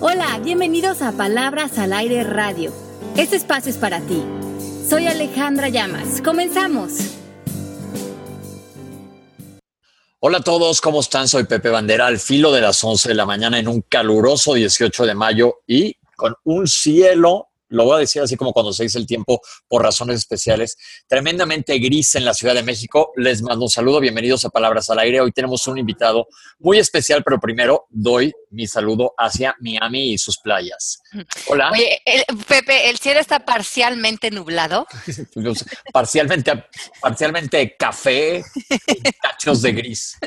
Hola, bienvenidos a Palabras al Aire Radio. Este espacio es para ti. Soy Alejandra Llamas. Comenzamos. Hola a todos, ¿cómo están? Soy Pepe Bandera, al filo de las 11 de la mañana en un caluroso 18 de mayo y con un cielo lo voy a decir así como cuando se dice el tiempo por razones especiales, tremendamente gris en la Ciudad de México. Les mando un saludo, bienvenidos a Palabras al Aire. Hoy tenemos un invitado muy especial, pero primero doy mi saludo hacia Miami y sus playas. Hola. Oye, Pepe, ¿el cielo está parcialmente nublado? parcialmente, parcialmente café, cachos de gris.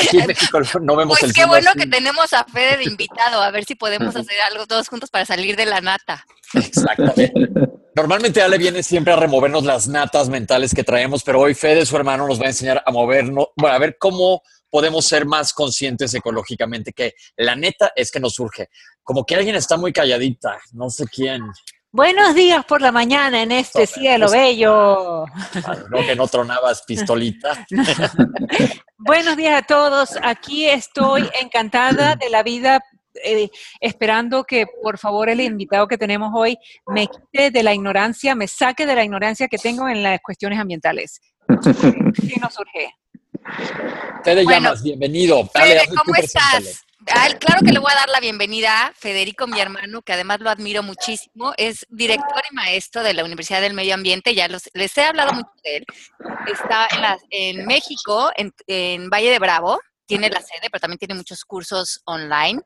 Aquí en México no vemos pues qué bueno que tenemos a Fede de invitado, a ver si podemos hacer algo todos juntos para salir de la nata. Exactamente. Normalmente Ale viene siempre a removernos las natas mentales que traemos, pero hoy Fede, su hermano, nos va a enseñar a movernos, bueno, a ver cómo podemos ser más conscientes ecológicamente, que la neta es que nos surge. Como que alguien está muy calladita, no sé quién. Buenos días por la mañana en este cielo bello. no que no tronabas pistolita. Buenos días a todos. Aquí estoy encantada de la vida, eh, esperando que por favor el invitado que tenemos hoy me quite de la ignorancia, me saque de la ignorancia que tengo en las cuestiones ambientales. ¿Qué nos surge? Te llamas, bienvenido. ¿Cómo estás? claro que le voy a dar la bienvenida a Federico, mi hermano, que además lo admiro muchísimo. Es director y maestro de la Universidad del Medio Ambiente. Ya les he hablado mucho de él. Está en, México, en, Valle de Bravo. Tiene la sede, pero también tiene muchos cursos online.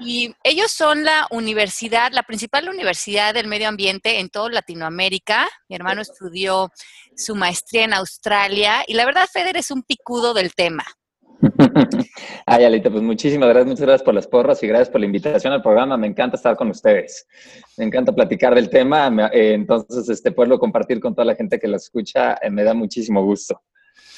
Y ellos son la universidad, la principal universidad del medio ambiente en toda Latinoamérica. Mi hermano estudió su maestría en Australia y la verdad, Feder es un picudo del tema. Ay, Alita, pues muchísimas gracias, muchas gracias por las porras y gracias por la invitación al programa. Me encanta estar con ustedes. Me encanta platicar del tema, eh, entonces este, poderlo compartir con toda la gente que lo escucha eh, me da muchísimo gusto.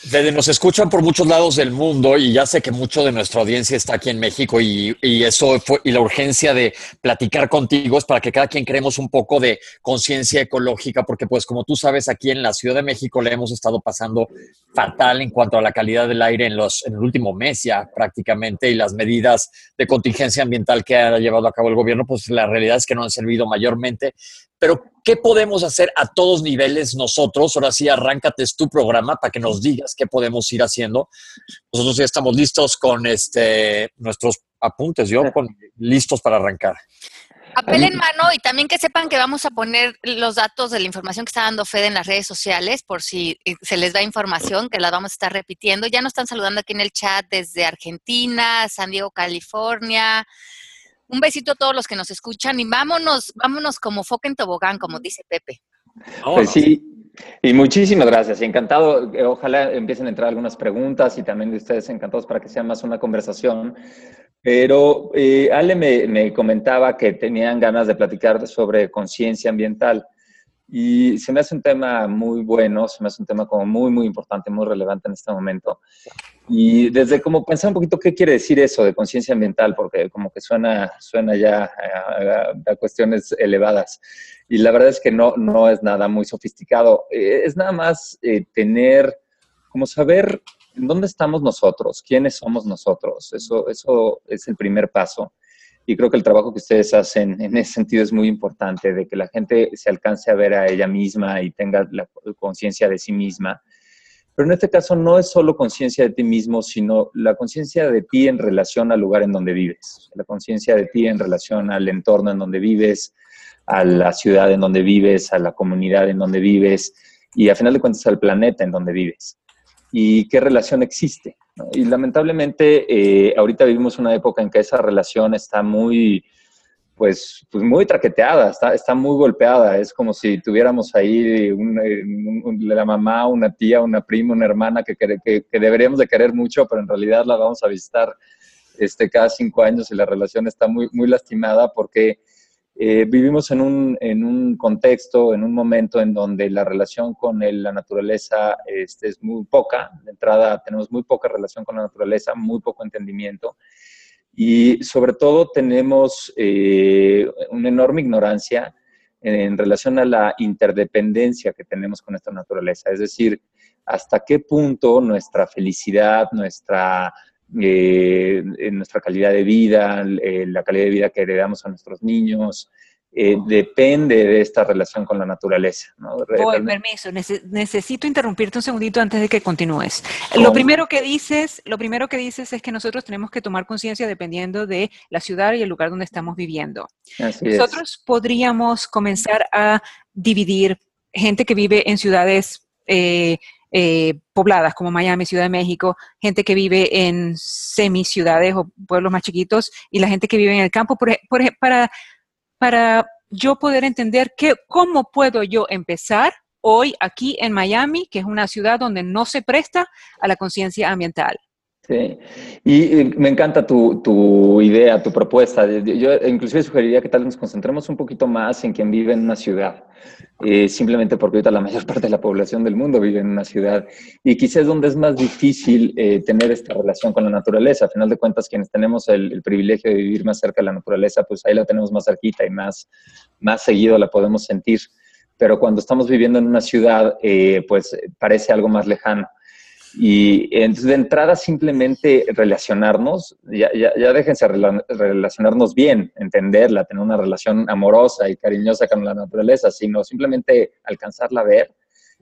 Desde nos escuchan por muchos lados del mundo y ya sé que mucho de nuestra audiencia está aquí en México y, eso fue, y la urgencia de platicar contigo es para que cada quien creemos un poco de conciencia ecológica, porque pues como tú sabes, aquí en la Ciudad de México le hemos estado pasando fatal en cuanto a la calidad del aire en, los, en el último mes ya prácticamente y las medidas de contingencia ambiental que ha llevado a cabo el gobierno, pues la realidad es que no han servido mayormente pero ¿qué podemos hacer a todos niveles nosotros? Ahora sí, arráncate tu programa para que nos digas qué podemos ir haciendo. Nosotros ya estamos listos con este, nuestros apuntes, yo con, listos para arrancar. Papel en mano y también que sepan que vamos a poner los datos de la información que está dando Fede en las redes sociales por si eh, se les da información, que la vamos a estar repitiendo. Ya nos están saludando aquí en el chat desde Argentina, San Diego, California, un besito a todos los que nos escuchan y vámonos, vámonos como foca en tobogán, como dice Pepe. Pues sí, y muchísimas gracias. Y encantado, eh, ojalá empiecen a entrar algunas preguntas y también de ustedes encantados para que sea más una conversación. Pero eh, Ale me, me, comentaba que tenían ganas de platicar sobre conciencia ambiental. Y se me hace un tema muy bueno, se me hace un tema como muy, muy importante, muy relevante en este momento. Y desde como pensar un poquito qué quiere decir eso de conciencia ambiental, porque como que suena, suena ya a, cuestiones elevadas. Y la verdad es que no, no es nada muy sofisticado. Eh, es nada más eh, tener, como saber en dónde estamos nosotros, quiénes somos nosotros. Eso, eso es el primer paso. Y creo que el trabajo que ustedes hacen en ese sentido es muy importante, de que la gente se alcance a ver a ella misma y tenga la conciencia de sí misma. Pero en este caso no es solo conciencia de ti mismo, sino la conciencia de ti en relación al lugar en donde vives, la conciencia de ti en relación al entorno en donde vives, a la ciudad en donde vives, a la comunidad en donde vives y a final de cuentas al planeta en donde vives. Y qué relación existe. Y lamentablemente eh, ahorita vivimos una época en que esa relación está muy, pues, pues muy traqueteada, está, está muy golpeada. Es como si tuviéramos ahí la mamá, una tía, una prima, una hermana que, que, que, deberíamos de querer mucho, pero en realidad la vamos a visitar este, cada cinco años y la relación está muy, muy lastimada porque eh, vivimos en un, en un, contexto, en un momento en donde la relación con la naturaleza este, es muy poca. De entrada, tenemos muy poca relación con la naturaleza, muy poco entendimiento. Y sobre todo tenemos eh, una enorme ignorancia en, relación a la interdependencia que tenemos con esta naturaleza. Es decir, hasta qué punto nuestra felicidad, nuestra en nuestra calidad de vida, la calidad de vida que heredamos a nuestros niños, eh, depende de esta relación con la naturaleza. ¿no? Voy, permiso, necesito interrumpirte un segundito antes de que continúes. Lo primero que dices, lo primero que dices es que nosotros tenemos que tomar conciencia dependiendo de la ciudad y el lugar donde estamos viviendo. nosotros podríamos comenzar a dividir gente que vive en ciudades eh, eh, pobladas como Miami, Ciudad de México, gente que vive en semi-ciudades o pueblos más chiquitos y la gente que vive en el campo, por, para para yo poder entender que, cómo puedo yo empezar hoy aquí en Miami, que es una ciudad donde no se presta a la conciencia ambiental. Sí, y me encanta tu, idea, tu propuesta. Yo inclusive sugeriría que tal vez nos concentremos un poquito más en quien vive en una ciudad, eh, simplemente porque ahorita la mayor parte de la población del mundo vive en una ciudad y quizás es donde es más difícil eh, tener esta relación con la naturaleza. A final de cuentas, quienes tenemos el, privilegio de vivir más cerca de la naturaleza, pues ahí la tenemos más cerquita y más, más seguido la podemos sentir. Pero cuando estamos viviendo en una ciudad, eh, pues parece algo más lejano. Y entonces de entrada simplemente relacionarnos, ya, ya, ya déjense relacionarnos bien, entenderla, tener una relación amorosa y cariñosa con la naturaleza, sino simplemente alcanzarla a ver.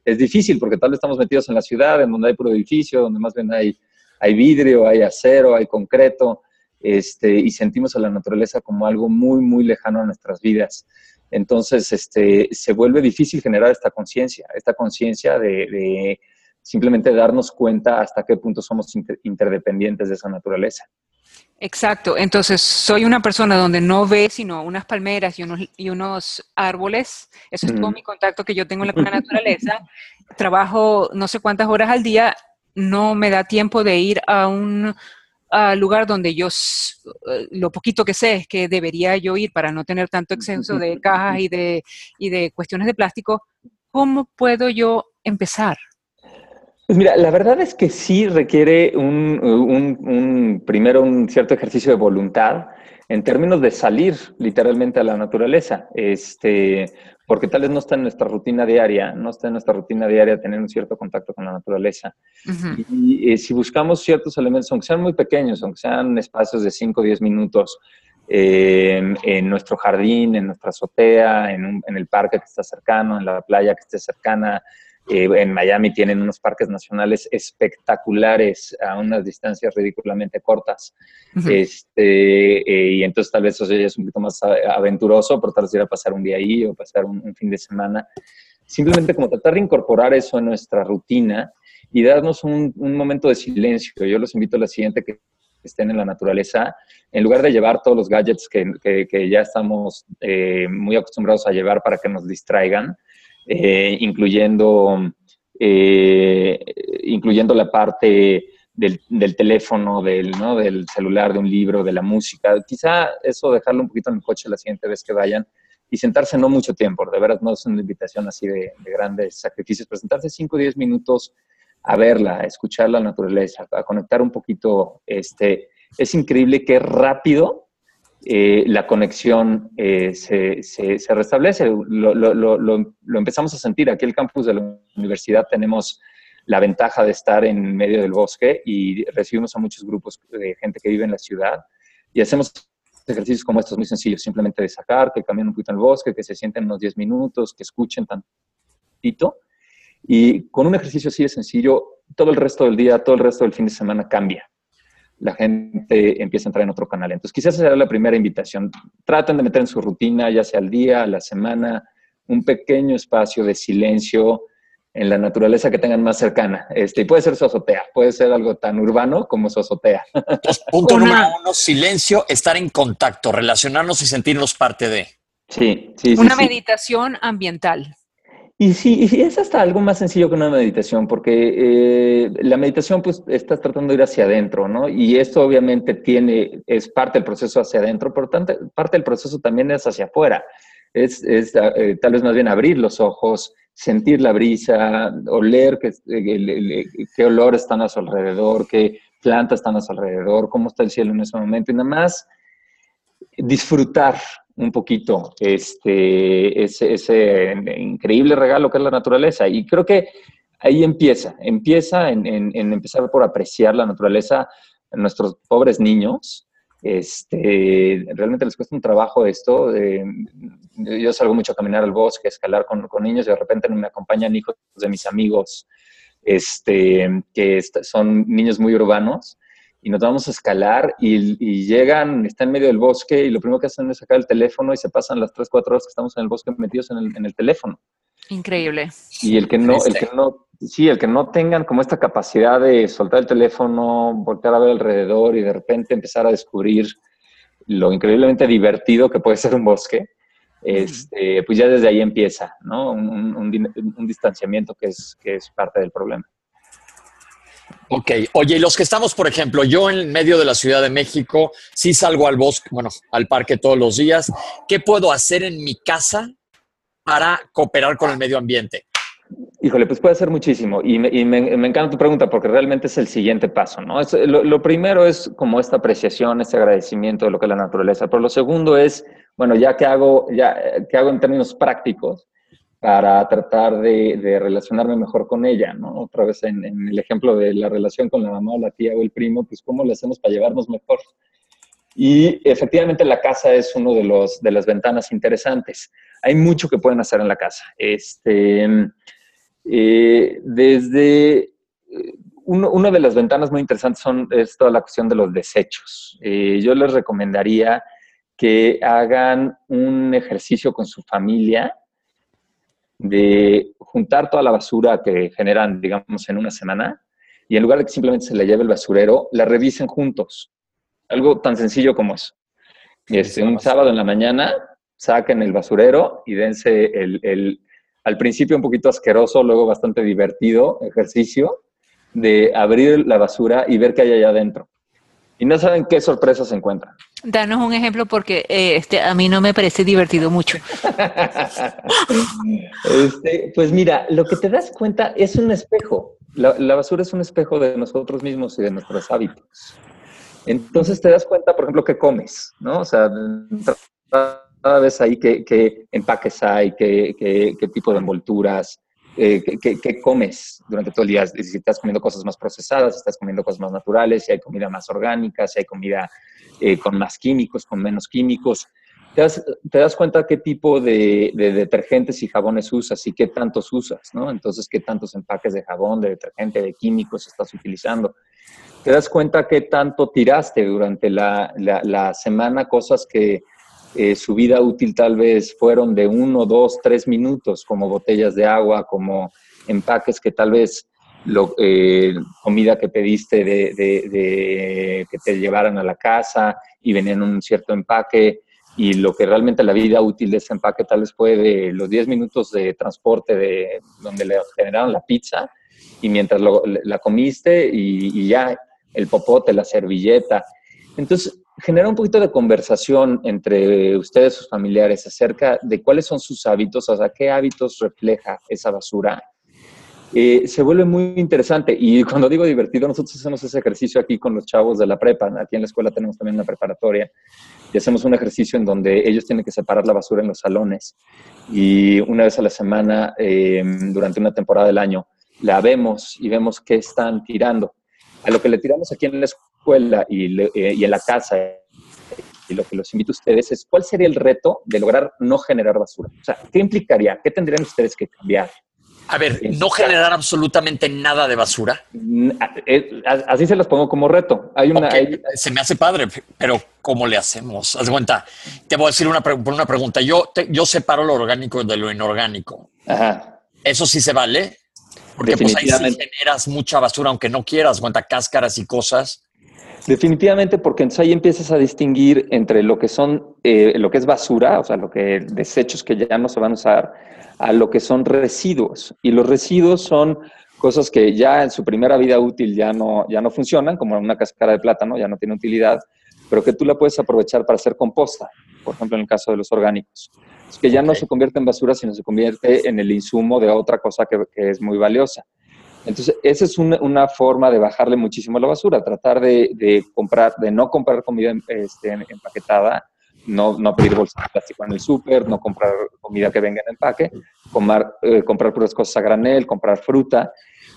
Es difícil porque tal vez estamos metidos en la ciudad, en donde hay puro edificio, donde más bien hay, hay vidrio, hay acero, hay concreto, este, y sentimos a la naturaleza como algo muy, muy lejano a nuestras vidas. Entonces, este, se vuelve difícil generar esta conciencia, esta conciencia de simplemente darnos cuenta hasta qué punto somos interdependientes de esa naturaleza. Exacto, entonces soy una persona donde no ve sino unas palmeras y unos, y unos árboles, eso es todo mi contacto que yo tengo con la naturaleza, trabajo no sé cuántas horas al día, no me da tiempo de ir a un lugar donde yo, eh, lo poquito que sé es que debería yo ir para no tener tanto exceso de cajas y de, y de cuestiones de plástico, ¿cómo puedo yo empezar? Pues mira, la verdad es que sí requiere un, primero un cierto ejercicio de voluntad en términos de salir literalmente a la naturaleza, este, porque tal vez no está en nuestra rutina diaria, no está en nuestra rutina diaria tener un cierto contacto con la naturaleza. Y, eh, si buscamos ciertos elementos, aunque sean muy pequeños, aunque sean espacios de 5 o 10 minutos, en, nuestro jardín, en nuestra azotea, en, en, el parque que está cercano, en la playa que esté cercana, eh, en Miami tienen unos parques nacionales espectaculares a unas distancias ridículamente cortas. este, eh, y entonces tal vez eso ya es un poquito más aventuroso, por tal vez ir a pasar un día ahí o pasar un, fin de semana. Simplemente como tratar de incorporar eso en nuestra rutina y darnos un, momento de silencio. Yo los invito a la siguiente que estén en la naturaleza, en lugar de llevar todos los gadgets que, que, ya estamos eh, muy acostumbrados a llevar para que nos distraigan, eh, incluyendo, eh, incluyendo la parte del, teléfono, del, ¿no? del celular, de un libro, de la música. Quizá eso dejarlo un poquito en el coche la siguiente vez que vayan y sentarse no mucho tiempo, de verdad no es una invitación así de, grandes sacrificios, pero sentarse 5 o 10 minutos a verla, a escuchar la naturaleza, a conectar un poquito. Este, es increíble qué rápido eh, la conexión eh, se, restablece. Lo, empezamos a sentir. Aquí el campus de la universidad tenemos la ventaja de estar en medio del bosque y recibimos a muchos grupos de gente que vive en la ciudad y hacemos ejercicios como estos muy sencillos, simplemente de sacar, que caminen un poquito en el bosque, que se sienten unos 10 minutos, que escuchen tantito. Y con un ejercicio así de sencillo, todo el resto del día, todo el resto del fin de semana cambia la gente empieza a entrar en otro canal. Entonces, quizás esa será la primera invitación. Traten de meter en su rutina, ya sea al día, a la semana, un pequeño espacio de silencio en la naturaleza que tengan más cercana. Este, y puede ser su azotea, puede ser algo tan urbano como su azotea. punto número uno, silencio, estar en contacto, relacionarnos y sentirnos parte de. Sí, sí, Una meditación ambiental. Y sí, y es hasta algo más sencillo que una meditación, porque eh, la meditación pues estás tratando de ir hacia adentro, ¿no? Y esto obviamente tiene, es parte del proceso hacia adentro, pero parte del proceso también es hacia afuera. Es, es eh, tal vez más bien abrir los ojos, sentir la brisa, oler qué, qué olores están a su alrededor, qué plantas están a su alrededor, cómo está el cielo en ese momento, y nada más disfrutar un poquito este, ese, ese, increíble regalo que es la naturaleza. Y creo que ahí empieza, empieza en, empezar por apreciar la naturaleza. nuestros pobres niños, este, realmente les cuesta un trabajo esto. yo salgo mucho a caminar al bosque, a escalar con, con, niños y de repente me acompañan hijos de mis amigos, este, que son niños muy urbanos y nos vamos a escalar y, llegan, están en medio del bosque y lo primero que hacen es sacar el teléfono y se pasan las 3, 4 horas que estamos en el bosque metidos en el, en el teléfono. Increíble. Y el que no, el que no, sí, el que no tengan como esta capacidad de soltar el teléfono, voltear a ver alrededor y de repente empezar a descubrir lo increíblemente divertido que puede ser un bosque, este, pues ya desde ahí empieza, ¿no? Un, un, distanciamiento que es, que es parte del problema. Ok, oye, y los que estamos, por ejemplo, yo en medio de la Ciudad de México, sí salgo al bosque, bueno, al parque todos los días, ¿qué puedo hacer en mi casa para cooperar con el medio ambiente? Híjole, pues puede ser muchísimo. Y, me, encanta tu pregunta porque realmente es el siguiente paso, ¿no? lo, primero es como esta apreciación, este agradecimiento de lo que es la naturaleza. Pero lo segundo es, bueno, ya que hago, ya, ¿qué hago en términos prácticos para tratar de, relacionarme mejor con ella, ¿no? Otra vez en, el ejemplo de la relación con la mamá o la tía o el primo, pues cómo le hacemos para llevarnos mejor. Y efectivamente la casa es uno de, los, de las ventanas interesantes. Hay mucho que pueden hacer en la casa. Este, eh, desde eh, una de las ventanas muy interesantes son, es toda la cuestión de los desechos. Eh, yo les recomendaría que hagan un ejercicio con su familia de juntar toda la basura que generan, digamos, en una semana y en lugar de que simplemente se le lleve el basurero, la revisen juntos. Algo tan sencillo como eso. Este, un sábado en la mañana saquen el basurero y dense el, al principio un poquito asqueroso, luego bastante divertido ejercicio de abrir la basura y ver qué hay allá adentro. Y no saben qué sorpresas se encuentran. Danos un ejemplo porque eh, este, a mí no me parece divertido mucho. Este, pues mira, lo que te das cuenta es un espejo. la, basura es un espejo de nosotros mismos y de nuestros hábitos. Entonces te das cuenta, por ejemplo, qué comes, ¿no? O sea, cada vez ahí qué, empaques hay, qué, tipo de envolturas, eh, qué, comes durante todo el día. Si estás comiendo cosas más procesadas, si estás comiendo cosas más naturales, si hay comida más orgánica, si hay comida eh, con más químicos, con menos químicos. Te das, te das cuenta qué tipo de, de, detergentes y jabones usas y qué tantos usas, ¿no? Entonces, qué tantos empaques de jabón, de detergente, de químicos estás utilizando te das cuenta qué tanto tiraste durante la, la, semana, cosas que eh, su vida útil tal vez fueron de uno, dos, tres minutos, como botellas de agua, como empaques que tal vez lo, eh, comida que pediste de, que te llevaran a la casa y venían un cierto empaque y lo que realmente la vida útil de ese empaque tal vez fue de los 10 minutos de transporte de donde le generaron la pizza y mientras la comiste y, y, ya el popote, la servilleta. Entonces, genera un poquito de conversación entre ustedes, sus familiares, acerca de cuáles son sus hábitos, o sea, qué hábitos refleja esa basura. Eh, se vuelve muy interesante. Y cuando digo divertido, nosotros hacemos ese ejercicio aquí con los chavos de la prepa. Aquí en la escuela tenemos también una preparatoria y hacemos un ejercicio en donde ellos tienen que separar la basura en los salones. Y una vez a la semana, eh, durante una temporada del año, la vemos y vemos qué están tirando a lo que le tiramos aquí en la escuela y, eh, y en la casa y lo que los invito a ustedes es cuál sería el reto de lograr no generar basura. O sea, ¿qué implicaría? ¿Qué tendrían ustedes que cambiar? A ver, no generar absolutamente nada de basura. Eh, así se los pongo como reto. Hay una, Se me hace padre, pero ¿cómo le hacemos? Haz cuenta, te voy a decir una, una pregunta. Yo, yo separo lo orgánico de lo inorgánico. Ajá. ¿Eso sí se vale? Porque pues ahí sí generas mucha basura, aunque no quieras, cuenta cáscaras y cosas. Definitivamente, porque entonces ahí empiezas a distinguir entre lo que son, eh, lo que es basura, o sea, lo que desechos que ya no se van a usar, a lo que son residuos. Y los residuos son cosas que ya en su primera vida útil ya no, ya no funcionan, como una cáscara de plátano, ya no tiene utilidad, pero que tú la puedes aprovechar para hacer composta, por ejemplo, en el caso de los orgánicos que ya no se convierte en basura, sino se convierte en el insumo de otra cosa que, es muy valiosa. Entonces, esa es una, forma de bajarle muchísimo la basura, tratar de, comprar, de no comprar comida este, empaquetada, no, no pedir bolsas de plástico en el súper, no comprar comida que venga en empaque, eh, comprar puras cosas a granel, comprar fruta.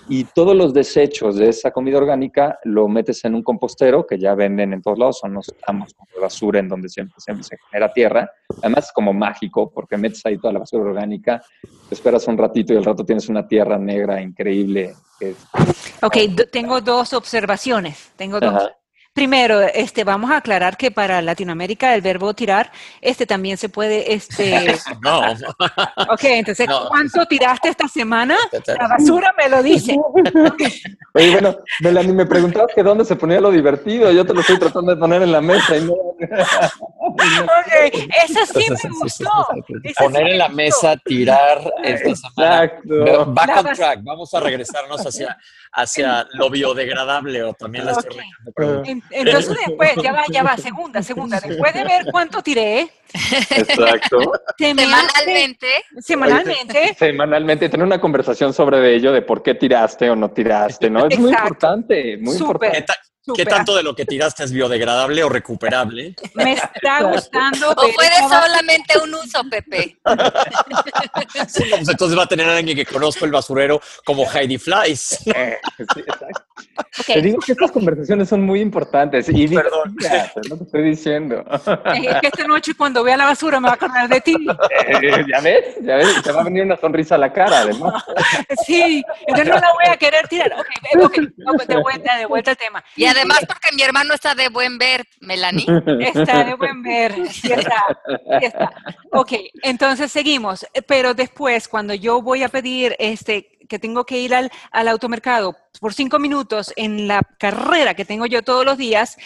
Y todos los desechos de esa comida orgánica lo metes en un compostero que ya venden en todos lados, son los estamos de basura en donde siempre, siempre, se genera tierra. Además es como mágico porque metes ahí toda la basura orgánica, te esperas un ratito y al rato tienes una tierra negra increíble. ok, tengo dos observaciones. Tengo dos. Primero, este, vamos a aclarar que para Latinoamérica el verbo tirar, este también se puede, este. no. Ok, entonces, ¿cuánto tiraste esta semana? La basura me lo dice. Oye, bueno, Melanie, me preguntabas que dónde se ponía lo divertido. Yo te lo estoy tratando de poner en la mesa y no. ok, eso sí me gustó. Poner en la mesa, tirar esta semana. Exacto. Back on track. Vamos a regresarnos hacia, hacia lo biodegradable o también la estoy entonces después, ya va, ya va, segunda, segunda, después de ver cuánto tiré. Exacto. Semanalmente. Semanalmente. Semanalmente, tener una conversación sobre ello, de por qué tiraste o no tiraste, ¿no? Es muy importante, muy importante. ¿Qué tanto de lo que tiraste es biodegradable o recuperable? Me está gustando. O puede solamente un uso, Pepe. Pues entonces va a tener alguien que conozco el basurero como Heidi Flies. Eh, te digo que estas conversaciones son muy importantes. Y Perdón. lo que estoy diciendo. Es que esta noche cuando vea la basura me va a acordar de ti. Eh, ya ves, ya ves, te va a venir una sonrisa a la cara, además. Sí, entonces no la voy a querer tirar. Ok, okay. de vuelta, de vuelta al tema. Y además porque mi hermano está de buen ver, Melanie. Está de buen ver, ya está, ya está. Ok, entonces seguimos. Pero después, cuando yo voy a pedir este que tengo que ir al, al automercado por cinco minutos en la carrera que tengo yo todos los días,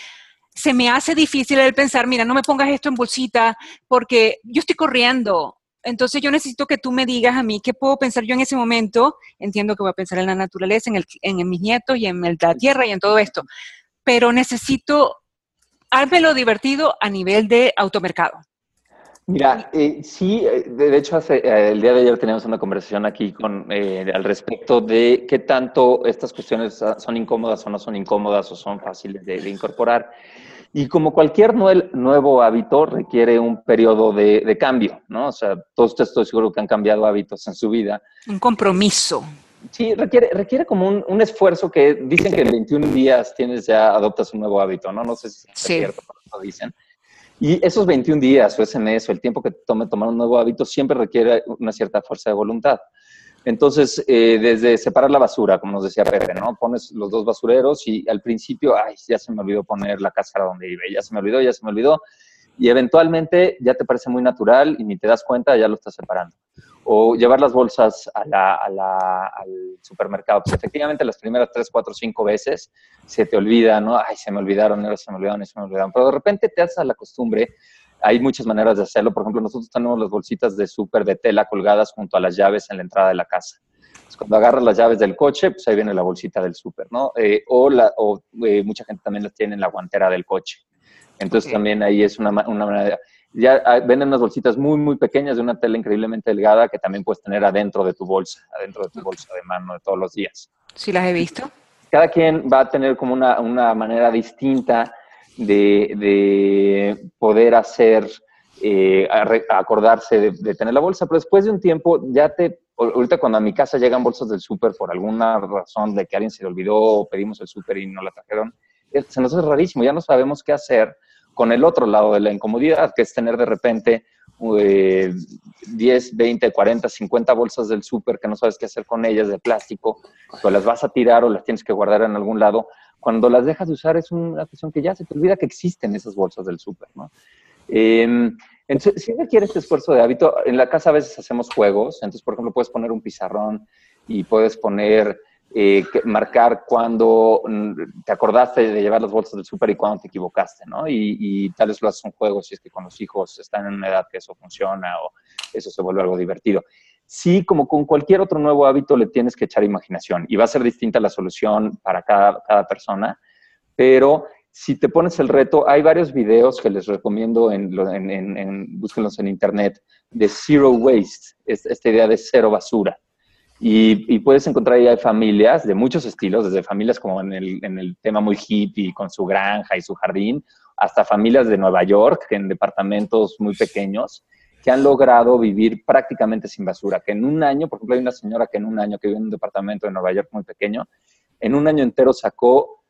se me hace difícil el pensar, mira, no me pongas esto en bolsita porque yo estoy corriendo. Entonces yo necesito que tú me digas a mí qué puedo pensar yo en ese momento. Entiendo que voy a pensar en la naturaleza, en, el, en mis nietos y en la tierra y en todo esto pero necesito hármelo divertido a nivel de automercado. Mira, eh, sí, eh, de hecho, hace, eh, el día de ayer teníamos una conversación aquí con, al respecto de qué tanto estas cuestiones son incómodas o no son incómodas o son fáciles de, incorporar. Y como cualquier nuevo hábito requiere un periodo de, de, cambio, ¿no? O sea, todos ustedes estoy seguro que han cambiado hábitos en su vida. Un compromiso. Sí, requiere, requiere como un, esfuerzo que dicen que en 21 días tienes ya, adoptas un nuevo hábito, ¿no? No sé si es cierto, pero lo dicen. Y esos 21 días o ese mes o el tiempo que tome tomar un nuevo hábito siempre requiere una cierta fuerza de voluntad. Entonces, eh, desde separar la basura, como nos decía Pepe, ¿no? Pones los dos basureros y al principio, ay, ya se me olvidó poner la cáscara donde iba, ya se me olvidó, ya se me olvidó. Y eventualmente ya te parece muy natural y ni te das cuenta, ya lo estás separando o llevar las bolsas a la, al supermercado. Pues efectivamente las primeras tres, cuatro, cinco veces se te olvida, ¿no? Ay, se me olvidaron, ahora se me olvidaron, se me olvidaron. Pero de repente te haces a la costumbre. Hay muchas maneras de hacerlo. Por ejemplo, nosotros tenemos las bolsitas de súper de tela colgadas junto a las llaves en la entrada de la casa. cuando agarras las llaves del coche, pues ahí viene la bolsita del súper, ¿no? Eh, o la, o eh, mucha gente también las tiene en la guantera del coche. Entonces también ahí es una, una manera de ya ah, venden unas bolsitas muy, muy pequeñas de una tela increíblemente delgada que también puedes tener adentro de tu bolsa, adentro de tu bolsa de mano de todos los días. Sí, las he visto. Cada quien va a tener como una, una manera distinta de, de poder hacer, eh, acordarse de, de, tener la bolsa, pero después de un tiempo ya te, ahorita cuando a mi casa llegan bolsas del súper por alguna razón de que alguien se le olvidó o pedimos el súper y no la trajeron, se nos hace rarísimo, ya no sabemos qué hacer con el otro lado de la incomodidad, que es tener de repente 10, 20, 40, 50 bolsas del súper que no sabes qué hacer con ellas de plástico, o las vas a tirar o las tienes que guardar en algún lado. Cuando las dejas de usar es una cuestión que ya se te olvida que existen esas bolsas del súper, ¿no? Eh, entonces, si requiere este esfuerzo de hábito, en la casa a veces hacemos juegos, entonces, por ejemplo, puedes poner un pizarrón y puedes poner eh, marcar cuando mm, te acordaste de llevar las bolsas del súper y cuando te equivocaste, ¿no? Y, tal vez lo haces un juego si es que con los hijos están en una edad que eso funciona o eso se vuelve algo divertido. Sí, como con cualquier otro nuevo hábito le tienes que echar imaginación y va a ser distinta la solución para cada, cada persona, pero si te pones el reto, hay varios videos que les recomiendo, en, en, en, búsquenlos en internet, de Zero Waste, esta idea de cero basura. Y, puedes encontrar ahí familias de muchos estilos, desde familias como en el, en el tema muy hippie, con su granja y su jardín, hasta familias de Nueva York, en departamentos muy pequeños, que han logrado vivir prácticamente sin basura, que en un año, por ejemplo, hay una señora que en un año que vive en un departamento de Nueva York muy pequeño, en un año entero sacó,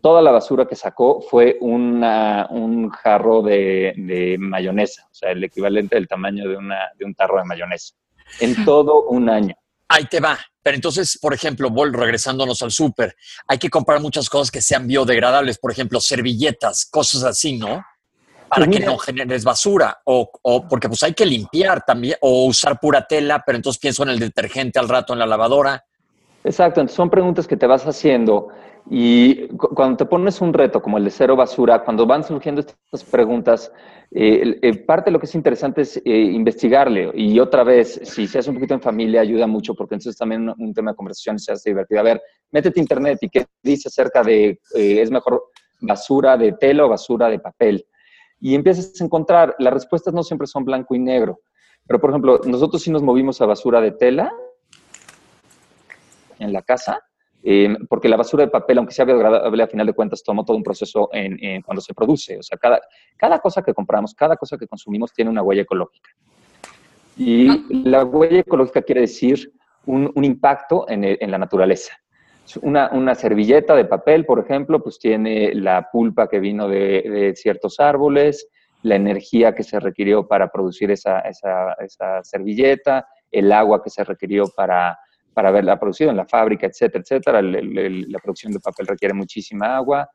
toda la basura que sacó fue una, un jarro de, mayonesa, o sea, el equivalente del tamaño de, una, de un tarro de mayonesa, en todo un año. Ahí te va. Pero entonces, por ejemplo, regresándonos al súper, hay que comprar muchas cosas que sean biodegradables, por ejemplo, servilletas, cosas así, ¿no? Para pues que no generes basura, o, o, porque pues hay que limpiar también, o usar pura tela, pero entonces pienso en el detergente al rato en la lavadora. Exacto, entonces son preguntas que te vas haciendo y cuando te pones un reto como el de cero basura, cuando van surgiendo estas preguntas, eh, eh, parte de lo que es interesante es eh, investigarle. Y otra vez, si se hace un poquito en familia, ayuda mucho porque entonces también un, tema de conversación se hace divertido. A ver, métete a internet y qué dice acerca de, ¿es mejor basura de tela o basura de papel? Y empiezas a encontrar, las respuestas no siempre son blanco y negro. Pero, por ejemplo, nosotros sí nos movimos a basura de tela en la casa eh, porque la basura de papel, aunque sea biodegradable, a final de cuentas toma todo un proceso en, cuando se produce. O sea, cada, cada cosa que compramos, cada cosa que consumimos tiene una huella ecológica. Y la huella ecológica quiere decir un, un impacto en, en, la naturaleza. Una, una, servilleta de papel, por ejemplo, pues tiene la pulpa que vino de, de ciertos árboles, la energía que se requirió para producir esa, esa, esa servilleta, el agua que se requirió para para verla producido en la fábrica, etcétera, etcétera. la producción de papel requiere muchísima agua.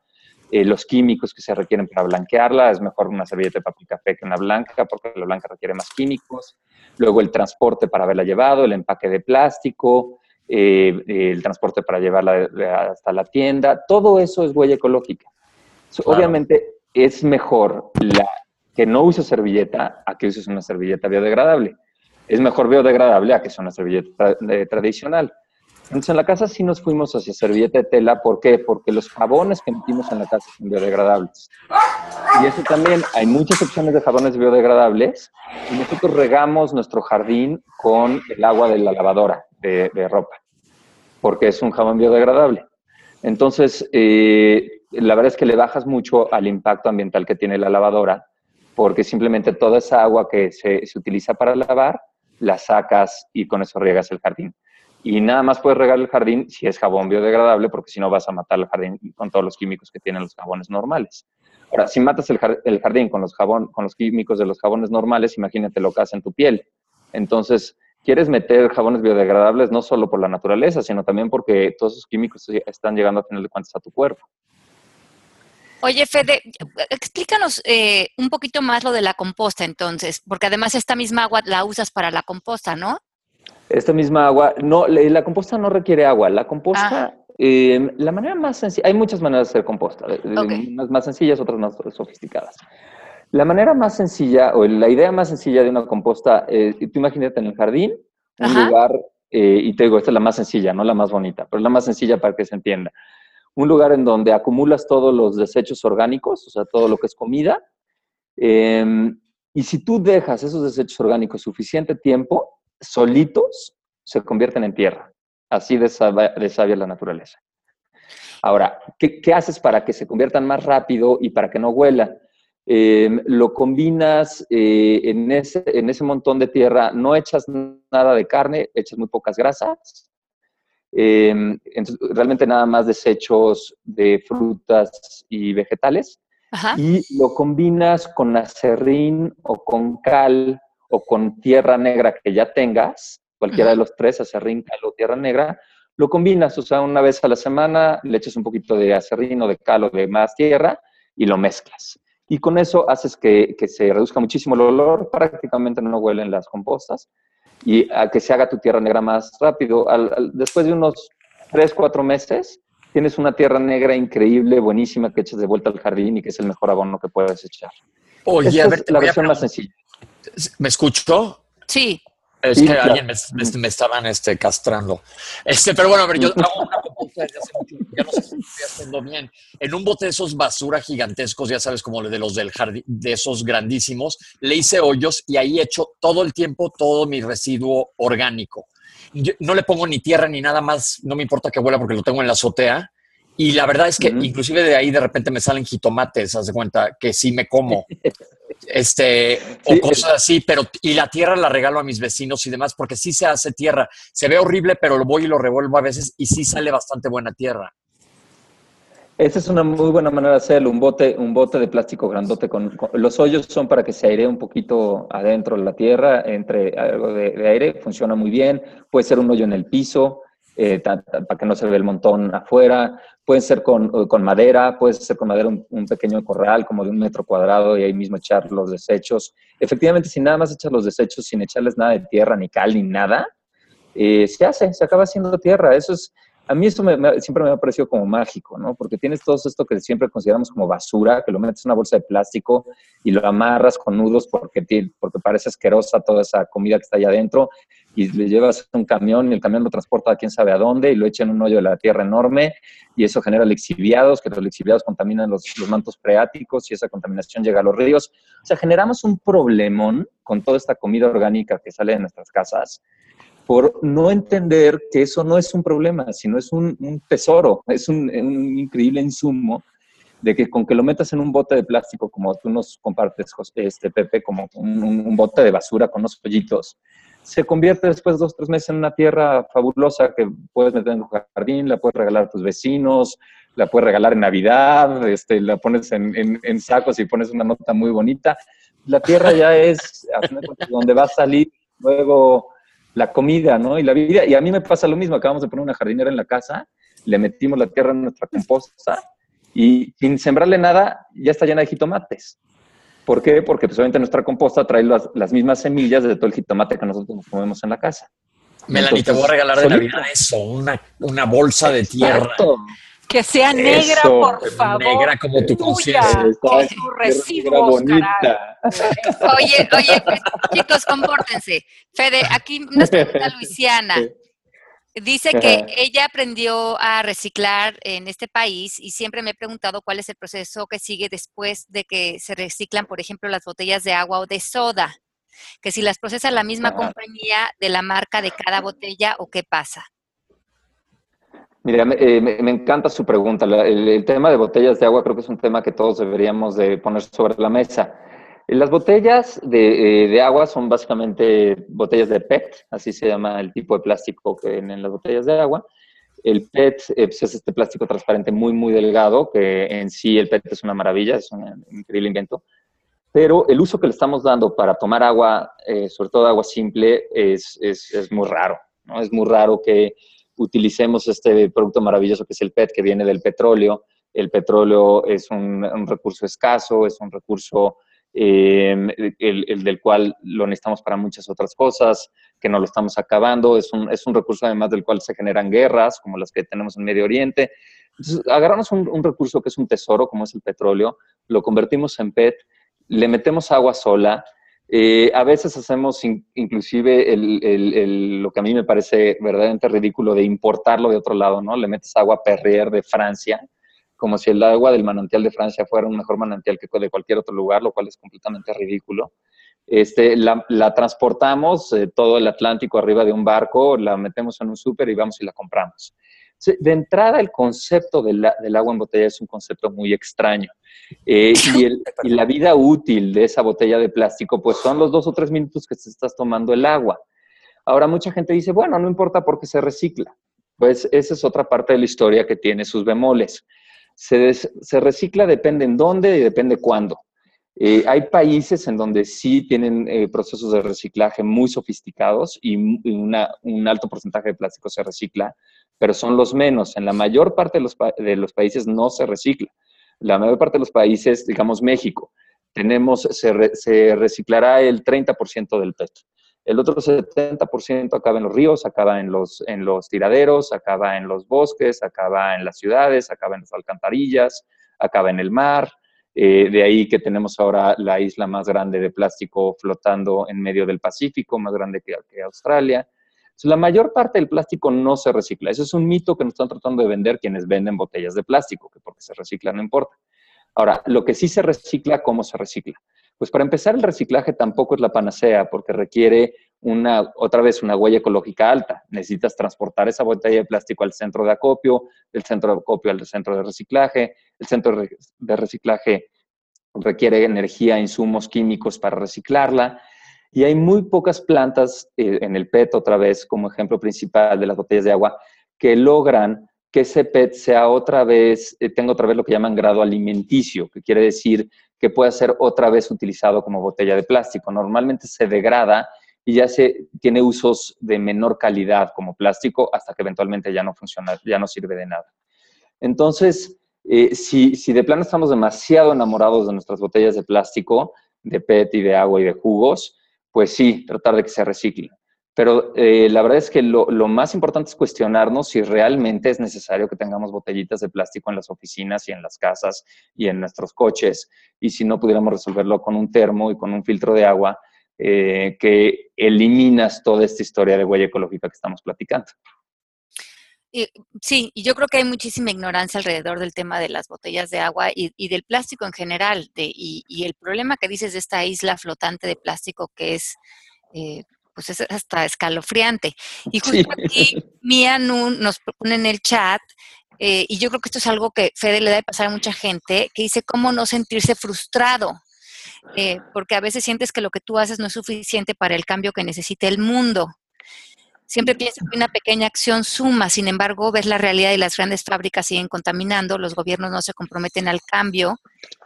Eh, los químicos que se requieren para blanquearla, es mejor una servilleta de papel café que una blanca, porque la blanca requiere más químicos. Luego el transporte para haberla llevado, el empaque de plástico, eh, el transporte para llevarla hasta la tienda, todo eso es huella ecológica. Obviamente es mejor la, que no uses servilleta a que uses una servilleta biodegradable es mejor biodegradable a que sea una servilleta tradicional. Entonces, en la casa sí nos fuimos hacia servilleta de tela. ¿Por qué? Porque los jabones que metimos en la casa son biodegradables. Y eso también, hay muchas opciones de jabones biodegradables. Y nosotros regamos nuestro jardín con el agua de la lavadora de, ropa, porque es un jabón biodegradable. Entonces, eh, la verdad es que le bajas mucho al impacto ambiental que tiene la lavadora, porque simplemente toda esa agua que se, se utiliza para lavar la sacas y con eso riegas el jardín. Y nada más puedes regar el jardín si es jabón biodegradable, porque si no vas a matar el jardín con todos los químicos que tienen los jabones normales. Ahora, si matas el, jardín con los, jabón, con los químicos de los jabones normales, imagínate lo que hace en tu piel. Entonces, quieres meter jabones biodegradables no solo por la naturaleza, sino también porque todos esos químicos están llegando a final de cuentas a tu cuerpo. Oye, Fede, explícanos eh, un poquito más lo de la composta entonces, porque además esta misma agua la usas para la composta, ¿no? Esta misma agua, no, la composta no requiere agua. La composta, em, la manera más sencilla, hay muchas maneras de hacer composta, unas más sencillas, otras más sofisticadas. La manera más sencilla, o la idea más sencilla de una composta, eh, tú imagínate en el jardín, un lugar, eh, y te digo, esta es la más sencilla, no la más bonita, pero la más sencilla para que se entienda un lugar en donde acumulas todos los desechos orgánicos, o sea, todo lo que es comida. Em, y si tú dejas esos desechos orgánicos suficiente tiempo, solitos se convierten en tierra. Así de sabia, la naturaleza. Ahora, ¿qué, haces para que se conviertan más rápido y para que no huela? Em, lo combinas eh, en ese montón de tierra, no echas nada de carne, echas muy pocas grasas, Em, entonces, realmente nada más desechos de frutas y vegetales. Y lo combinas con acerrín o con cal o con tierra negra que ya tengas, cualquiera de los tres, acerrín, cal o tierra negra, lo combinas, o sea, una vez a la semana le echas un poquito de acerrín o de cal o de más tierra y lo mezclas. Y con eso haces que, que se reduzca muchísimo el olor, prácticamente no huelen las compostas y a que se haga tu tierra negra más rápido. después de unos 3, 4 meses, tienes una tierra negra increíble, buenísima, que echas de vuelta al jardín y que es el mejor abono que puedes echar. Oye, a ver, la versión más sencilla. ¿Me escuchó? Sí. Es que alguien me, estaban este, castrando. Este, pero bueno, a ver, yo hago una composta desde hace mucho ya no sé si estoy haciendo bien. En un bote de esos basura gigantescos, ya sabes, como de los del jardín, de esos grandísimos, le hice hoyos y ahí echo todo el tiempo todo mi residuo orgánico. no le pongo ni tierra ni nada más, no me importa que huela porque lo tengo en la azotea. Y la verdad es que inclusive de ahí de repente me salen jitomates, haz de cuenta, que sí me como. este, o cosas así, pero y la tierra la regalo a mis vecinos y demás, porque sí se hace tierra. Se ve horrible, pero lo voy y lo revuelvo a veces y sí sale bastante buena tierra. Esa es una muy buena manera de hacerlo, un bote, un bote de plástico grandote. Con, los hoyos son para que se airee un poquito adentro de la tierra, entre algo de, aire, funciona muy bien. Puede ser un hoyo en el piso, eh, para que no se vea el montón afuera. Pueden ser con, madera, puede ser con madera un, pequeño corral como de un metro cuadrado y ahí mismo echar los desechos. Efectivamente, si nada más echas los desechos sin echarles nada de tierra, ni cal, ni nada, eh, se hace, se acaba haciendo tierra. Eso es, a mí esto siempre me ha parecido como mágico, ¿no? Porque tienes todo esto que siempre consideramos como basura, que lo metes en una bolsa de plástico y lo amarras con nudos porque, porque parece asquerosa toda esa comida que está allá adentro y le llevas un camión y el camión lo transporta a quién sabe a dónde y lo echa en un hoyo de la tierra enorme y eso genera lixiviados, que los lixiviados contaminan los, mantos freáticos y esa contaminación llega a los ríos. O sea, generamos un problemón con toda esta comida orgánica que sale de nuestras casas por no entender que eso no es un problema, sino es un, tesoro, es un, increíble insumo de que con que lo metas en un bote de plástico, como tú nos compartes, este, Pepe, como un, bote de basura con unos pollitos, se convierte después de dos tres meses en una tierra fabulosa que puedes meter en tu jardín, la puedes regalar a tus vecinos, la puedes regalar en Navidad, este, la pones en, en sacos y pones una nota muy bonita. La tierra ya es donde va a salir luego la comida, ¿no? Y la vida. Y a mí me pasa lo mismo. Acabamos de poner una jardinera en la casa, le metimos la tierra en nuestra composta y sin sembrarle nada ya está llena de jitomates. ¿Por qué? Porque pues, obviamente nuestra composta trae las, mismas semillas de todo el jitomate que nosotros nos comemos en la casa. Melanie, te voy a regalar de Navidad eso, una, una bolsa de tierra. Que sea negra, por favor. Negra como tu conciencia. Tu recibo. Oye, oye, chicos, compórtense. Fede, aquí nos pregunta Luisiana. Dice que ella aprendió a reciclar en este país y siempre me he preguntado cuál es el proceso que sigue después de que se reciclan, por ejemplo, las botellas de agua o de soda. Que si las procesa la misma compañía de la marca de cada botella o qué pasa. Mira, eh, me, encanta su pregunta. el, tema de botellas de agua creo que es un tema que todos deberíamos de poner sobre la mesa. Eh, las botellas de, eh, agua son básicamente botellas de PET, así se llama el tipo de plástico que en las botellas de agua. El PET pues, es este plástico transparente muy, muy delgado, que en sí el PET es una maravilla, es un increíble invento. Pero el uso que le estamos dando para tomar agua, sobre todo agua simple, es, es, es muy raro. ¿no? Es muy raro que utilicemos este producto maravilloso que es el PET, que viene del petróleo. El petróleo es un, recurso escaso, es un recurso em, el, del cual lo necesitamos para muchas otras cosas, que no lo estamos acabando. Es un, es un recurso además del cual se generan guerras, como las que tenemos en Medio Oriente. Entonces, agarramos un, recurso que es un tesoro, como es el petróleo, lo convertimos en PET, le metemos agua sola, eh, a veces hacemos inclusive lo que a mí me parece verdaderamente ridículo de importarlo de otro lado, ¿no? Le metes agua Perrier de Francia, como si el agua del manantial de Francia fuera un mejor manantial que de cualquier otro lugar, lo cual es completamente ridículo. Este, la, transportamos eh, todo el Atlántico arriba de un barco, la metemos en un súper y vamos y la compramos. De entrada, el concepto del agua en botella es un concepto muy extraño. Eh, y, la vida útil de esa botella de plástico, pues son los dos o tres minutos que te estás tomando el agua. Ahora, mucha gente dice, bueno, no importa porque se recicla. Pues esa es otra parte de la historia que tiene sus bemoles. Se, recicla depende en dónde y depende cuándo. Eh, hay países en donde sí tienen eh, procesos de reciclaje muy sofisticados y, un alto porcentaje de plástico se recicla, pero son los menos. En la mayor parte de los, de los países no se recicla la mayor parte de los países, digamos México, tenemos, se, reciclará el 30% del PET. El otro 70% acaba en los ríos, acaba en los, en los tiraderos, acaba en los bosques, acaba en las ciudades, acaba en las alcantarillas, acaba en el mar. Eh, de ahí que tenemos ahora la isla más grande de plástico flotando en medio del Pacífico, más grande que, que Australia. La mayor parte del plástico no se recicla. Eso es un mito que nos están tratando de vender quienes venden botellas de plástico, que porque se recicla no importa. Ahora, lo que sí se recicla, ¿cómo se recicla? Pues para empezar, el reciclaje tampoco es la panacea porque requiere una, otra vez, una huella ecológica alta. Necesitas transportar esa botella de plástico al centro de acopio, del centro de acopio al centro de reciclaje, el centro de reciclaje requiere energía, insumos químicos para reciclarla. Y hay muy pocas plantas eh, en el PET, otra vez, como ejemplo principal de las botellas de agua, que logran que ese PET sea otra vez, eh, tenga otra vez lo que llaman grado alimenticio, que quiere decir que pueda ser otra vez utilizado como botella de plástico. Normalmente se degrada y ya se tiene usos de menor calidad como plástico hasta que eventualmente ya no funciona, ya no sirve de nada. Entonces, eh, si, si de plano estamos demasiado enamorados de nuestras botellas de plástico, de PET y de agua y de jugos, pues sí, tratar de que se reciclen. Pero eh, la verdad es que lo, más importante es cuestionarnos si realmente es necesario que tengamos botellitas de plástico en las oficinas y en las casas y en nuestros coches. Y si no pudiéramos resolverlo con un termo y con un filtro de agua eh, que eliminas toda esta historia de huella ecológica que estamos platicando. sí, y yo creo que hay muchísima ignorancia alrededor del tema de las botellas de agua y, del plástico en general. y, el problema que dices de esta isla flotante de plástico que es eh, pues es hasta escalofriante. Y justo aquí Mia nos pone en el chat, eh, y yo creo que esto es algo que Fede le debe pasar a mucha gente, que dice cómo no sentirse frustrado, eh, porque a veces sientes que lo que tú haces no es suficiente para el cambio que necesita el mundo. Siempre piensas que una pequeña acción suma, sin embargo, ves la realidad y las grandes fábricas siguen contaminando, los gobiernos no se comprometen al cambio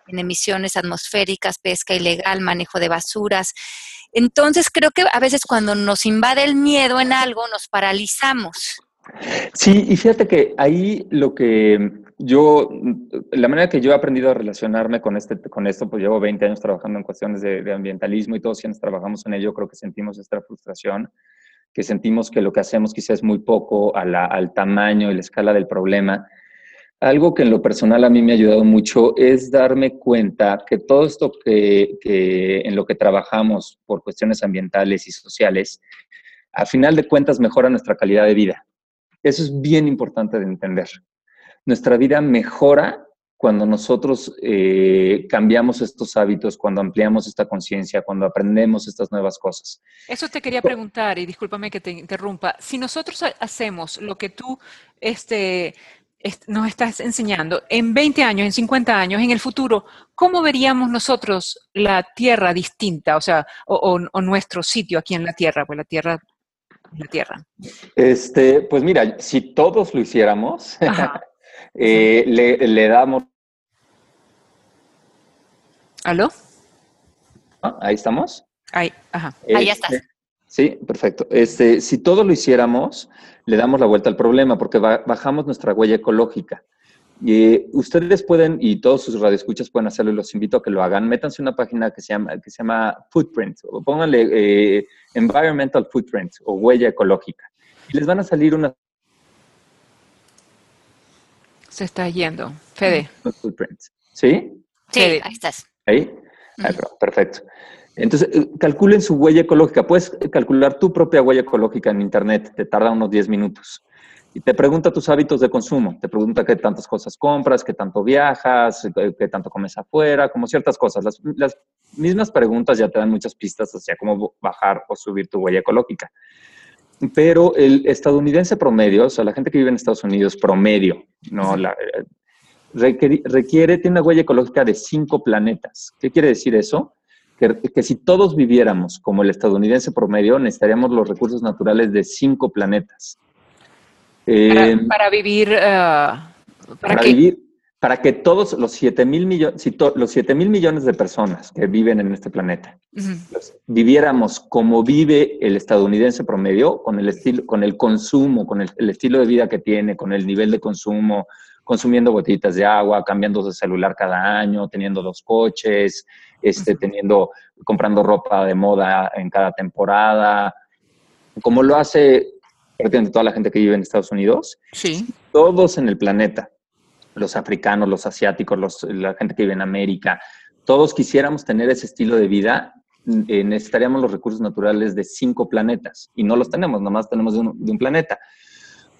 en emisiones atmosféricas, pesca ilegal, manejo de basuras. Entonces creo que a veces cuando nos invade el miedo en algo, nos paralizamos. Sí, y fíjate que ahí lo que yo, la manera que yo he aprendido a relacionarme con, este, con esto, pues llevo 20 años trabajando en cuestiones de, ambientalismo y todos quienes trabajamos en ello, creo que sentimos esta frustración, que sentimos que lo que hacemos quizás es muy poco al tamaño y la escala del problema. Algo que en lo personal a mí me ha ayudado mucho es darme cuenta que todo esto que, en lo que trabajamos por cuestiones ambientales y sociales, a final de cuentas mejora nuestra calidad de vida. Eso es bien importante de entender. Nuestra vida mejora cuando nosotros eh, cambiamos estos hábitos, cuando ampliamos esta conciencia, cuando aprendemos estas nuevas cosas. Eso te quería preguntar, y discúlpame que te interrumpa. Si nosotros hacemos lo que tú este, nos estás enseñando, en 20 años, en 50 años, en el futuro, ¿cómo veríamos nosotros la Tierra distinta? O sea, o, nuestro sitio aquí en la Tierra, pues la Tierra la Tierra. Este, pues mira, si todos lo hiciéramos, eh, le, damos. ¿Aló? Ah, ahí estamos. Ahí, ajá. Ahí ya estás. Sí, perfecto. Este, si todos lo hiciéramos, le damos la vuelta al problema porque bajamos nuestra huella ecológica. Y ustedes pueden, y todos sus radioescuchas pueden hacerlo, y los invito a que lo hagan. Métanse una página que se llama, que se llama Footprint, o pónganle eh, Environmental Footprint o huella ecológica. Y les van a salir unas. Se está yendo. Fede. Footprint. ¿Sí? Sí, ahí estás. Ahí. perfecto. Entonces, eh, calculen su huella ecológica. Puedes calcular tu propia huella ecológica en Internet. Te tarda unos 10 minutos. Y te pregunta tus hábitos de consumo. Te pregunta qué tantas cosas compras, qué tanto viajas, qué, tanto comes afuera, como ciertas cosas. Las, mismas preguntas ya te dan muchas pistas hacia cómo bajar o subir tu huella ecológica. Pero el estadounidense promedio, o sea, la gente que vive en Estados Unidos promedio, no la, eh, requiere, tiene una huella ecológica de cinco planetas. ¿Qué quiere decir eso? Que, si todos viviéramos como el estadounidense promedio, necesitaríamos los recursos naturales de cinco planetas. para, eh, vivir... Uh, ¿para, vivir, para que todos los 7 mil millones, los 7 mil millones de personas que viven en este planeta viviéramos como vive el estadounidense promedio, con el estilo, con el consumo, con el, estilo de vida que tiene, con el nivel de consumo, consumiendo botellitas de agua, cambiando de celular cada año, teniendo dos coches, este, teniendo, comprando ropa de moda en cada temporada, como lo hace prácticamente toda la gente que vive en Estados Unidos. Sí. Todos en el planeta, los africanos, los asiáticos, los, la gente que vive en América, todos quisiéramos tener ese estilo de vida, eh, necesitaríamos los recursos naturales de cinco planetas y no los tenemos, nomás tenemos de un, planeta.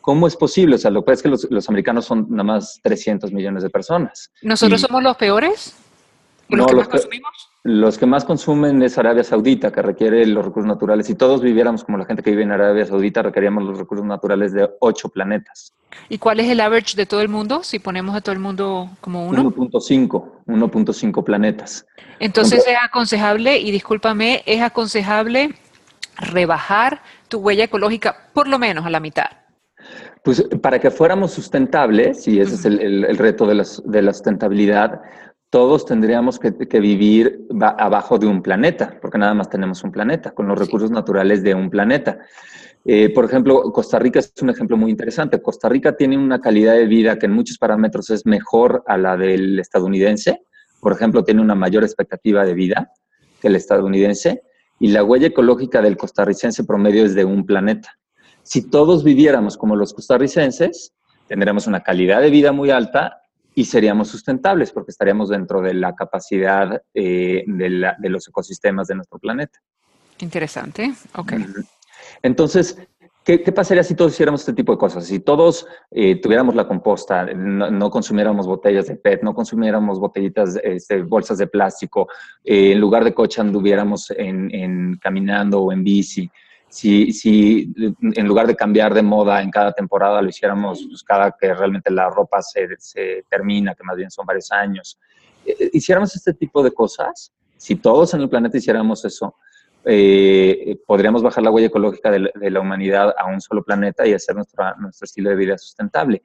¿Cómo es posible? O sea, lo que pasa es que los, los, americanos son nada más 300 millones de personas. ¿Nosotros somos los peores? No, los consumimos? Los que más consumen es Arabia Saudita, que requiere los recursos naturales. Si todos viviéramos como la gente que vive en Arabia Saudita, requeríamos los recursos naturales de ocho planetas. ¿Y cuál es el average de todo el mundo? Si ponemos a todo el mundo como uno. 1.5, 1.5 planetas. Entonces es aconsejable, y discúlpame, es aconsejable rebajar tu huella ecológica por lo menos a la mitad. Pues para que fuéramos sustentables, y ese es el, reto de, de la sustentabilidad, todos tendríamos que, vivir abajo de un planeta, porque nada más tenemos un planeta, con los recursos naturales de un planeta. Eh, por ejemplo, Costa Rica es un ejemplo muy interesante. Costa Rica tiene una calidad de vida que en muchos parámetros es mejor a la del estadounidense. Por ejemplo, tiene una mayor expectativa de vida que el estadounidense. Y la huella ecológica del costarricense promedio es de un planeta. Si todos viviéramos como los costarricenses, tendríamos una calidad de vida muy alta y seríamos sustentables porque estaríamos dentro de la capacidad eh, de, los ecosistemas de nuestro planeta. Interesante, ok. Entonces, ¿qué, pasaría si todos hiciéramos este tipo de cosas? Si todos eh, tuviéramos la composta, no, consumiéramos botellas de PET, no consumiéramos botellitas, este, bolsas de plástico, eh, en lugar de coche anduviéramos en caminando o en bici, si, si en lugar de cambiar de moda en cada temporada lo hiciéramos pues, cada que realmente la ropa se, se, termina, que más bien son varios años, eh, eh, hiciéramos este tipo de cosas, si todos en el planeta hiciéramos eso, eh, podríamos bajar la huella ecológica de, la humanidad a un solo planeta y hacer nuestro, nuestro estilo de vida sustentable.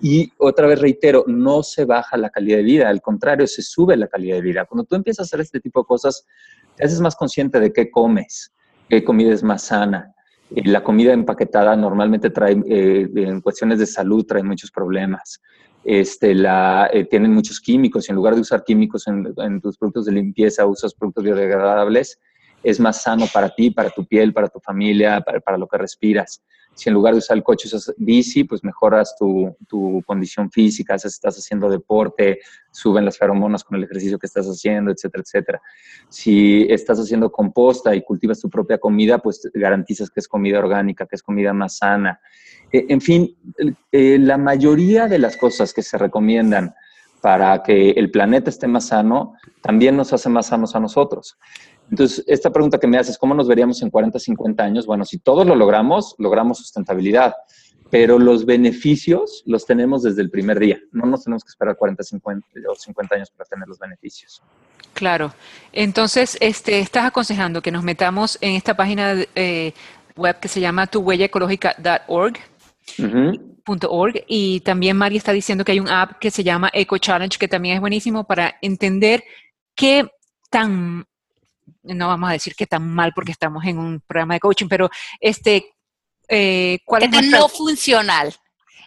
Y otra vez reitero, no se baja la calidad de vida, al contrario, se sube la calidad de vida. Cuando tú empiezas a hacer este tipo de cosas, te haces más consciente de qué comes, qué comida es más sana. La comida empaquetada normalmente trae, eh, en cuestiones de salud, trae muchos problemas. Este, la, eh, tienen muchos químicos y en lugar de usar químicos en, tus productos de limpieza, usas productos biodegradables, es más sano para ti, para tu piel, para tu familia, para lo que respiras si en lugar de usar el coche usas bici, pues mejoras tu, tu condición física, si estás haciendo deporte, suben las feromonas con el ejercicio que estás haciendo, etcétera, etcétera. Si estás haciendo composta y cultivas tu propia comida, pues garantizas que es comida orgánica, que es comida más sana. E, en fin, eh, la mayoría de las cosas que se recomiendan para que el planeta esté más sano, también nos hace más sanos a nosotros. Entonces, esta pregunta que me haces, ¿cómo nos veríamos en 40, 50 años? Bueno, si todos lo logramos, logramos sustentabilidad, pero los beneficios los tenemos desde el primer día. No nos tenemos que esperar 40, 50 o 50 años para tener los beneficios. Claro. Entonces, este, estás aconsejando que nos metamos en esta página eh, web que se llama tuhuellaecológica.org. .org y también María está diciendo que hay un app que se llama Eco Challenge que también es buenísimo para entender qué tan no vamos a decir que tan mal porque estamos en un programa de coaching, pero este, eh, ¿cuál es no funcional?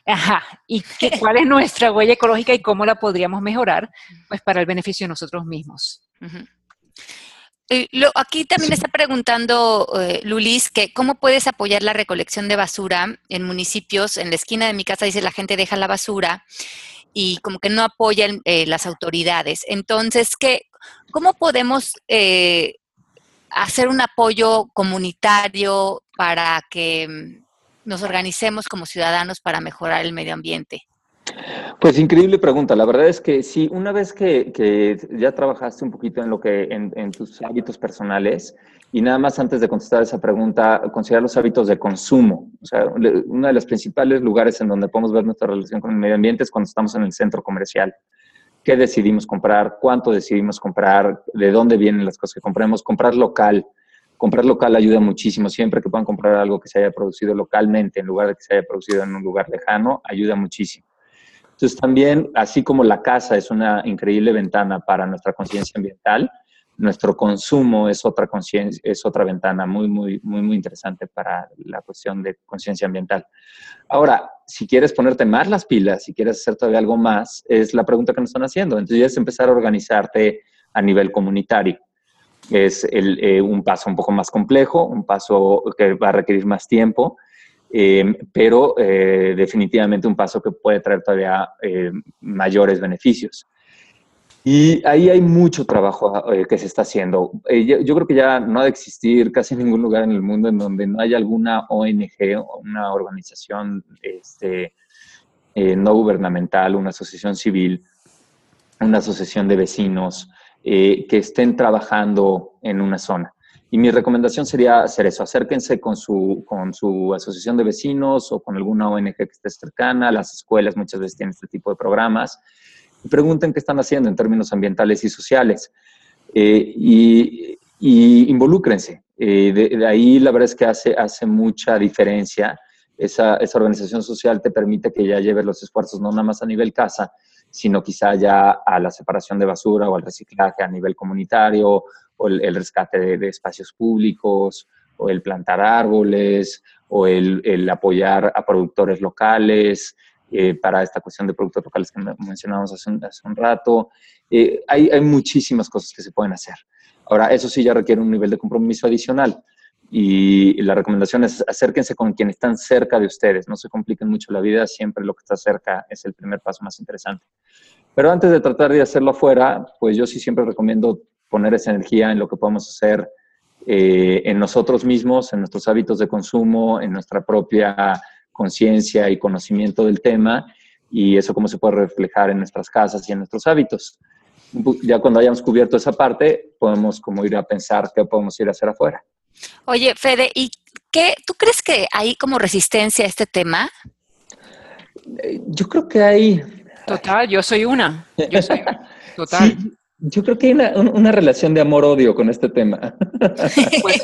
Ajá, y cuál es nuestra huella ecológica y cómo la podríamos mejorar, pues para el beneficio de nosotros mismos. Eh, aquí también está preguntando eh, Lulis que cómo puedes apoyar la recolección de basura en municipios. En la esquina de mi casa dice la gente deja la basura y como que no apoyan eh, las autoridades. Entonces, ¿qué, ¿cómo podemos eh, hacer un apoyo comunitario para que mm, nos organicemos como ciudadanos para mejorar el medio ambiente? Pues increíble pregunta. La verdad es que sí, una vez que, ya trabajaste un poquito en lo que en, tus hábitos personales y nada más antes de contestar esa pregunta, considerar los hábitos de consumo. O sea, uno de los principales lugares en donde podemos ver nuestra relación con el medio ambiente es cuando estamos en el centro comercial qué decidimos comprar, cuánto decidimos comprar, de dónde vienen las cosas que compremos, comprar local. Comprar local ayuda muchísimo. Siempre que puedan comprar algo que se haya producido localmente en lugar de que se haya producido en un lugar lejano, ayuda muchísimo. Entonces también, así como la casa es una increíble ventana para nuestra conciencia ambiental, nuestro consumo es otra conciencia, es otra ventana muy, muy, muy, muy interesante para la cuestión de conciencia ambiental. Ahora, si quieres ponerte más las pilas, si quieres hacer todavía algo más, es la pregunta que nos están haciendo. Entonces, es empezar a organizarte a nivel comunitario. Es eh, un paso un poco más complejo, un paso que va a requerir más tiempo, eh, pero eh, definitivamente un paso que puede traer todavía mayores beneficios. Y ahí hay mucho trabajo eh, que se está haciendo. Eh, yo, creo que ya no ha de existir casi ningún lugar en el mundo en donde no haya alguna ONG o una organización este, eh, no gubernamental, una asociación civil, una asociación de vecinos, que estén trabajando en una zona. Y mi recomendación sería hacer eso, acérquense con su, con su asociación de vecinos o con alguna ONG que esté cercana, las escuelas muchas veces tienen este tipo de programas, y pregunten qué están haciendo en términos ambientales y sociales. Eh, y, y, involúcrense. Eh, de, ahí la verdad es que hace, hace mucha diferencia. Esa, esa organización social te permite que ya lleves los esfuerzos no nada más a nivel casa, sino quizá ya a la separación de basura o al reciclaje a nivel comunitario, o el, rescate de, espacios públicos, o el plantar árboles, o el, apoyar a productores locales eh, para esta cuestión de productos locales que mencionábamos hace un, hace un rato. Eh, hay, hay muchísimas cosas que se pueden hacer. Ahora, eso sí ya requiere un nivel de compromiso adicional. Y la recomendación es acérquense con quienes están cerca de ustedes, no se compliquen mucho la vida, siempre lo que está cerca es el primer paso más interesante. Pero antes de tratar de hacerlo afuera, pues yo sí siempre recomiendo poner esa energía en lo que podemos hacer eh, en nosotros mismos, en nuestros hábitos de consumo, en nuestra propia conciencia y conocimiento del tema, y eso cómo se puede reflejar en nuestras casas y en nuestros hábitos. Ya cuando hayamos cubierto esa parte, podemos como ir a pensar qué podemos ir a hacer afuera. Oye, Fede, ¿y qué, tú crees que hay como resistencia a este tema? Eh, yo creo que hay... Total, yo soy una. Yo soy Total. yo creo que hay una, relación de amor-odio con este tema. Pues,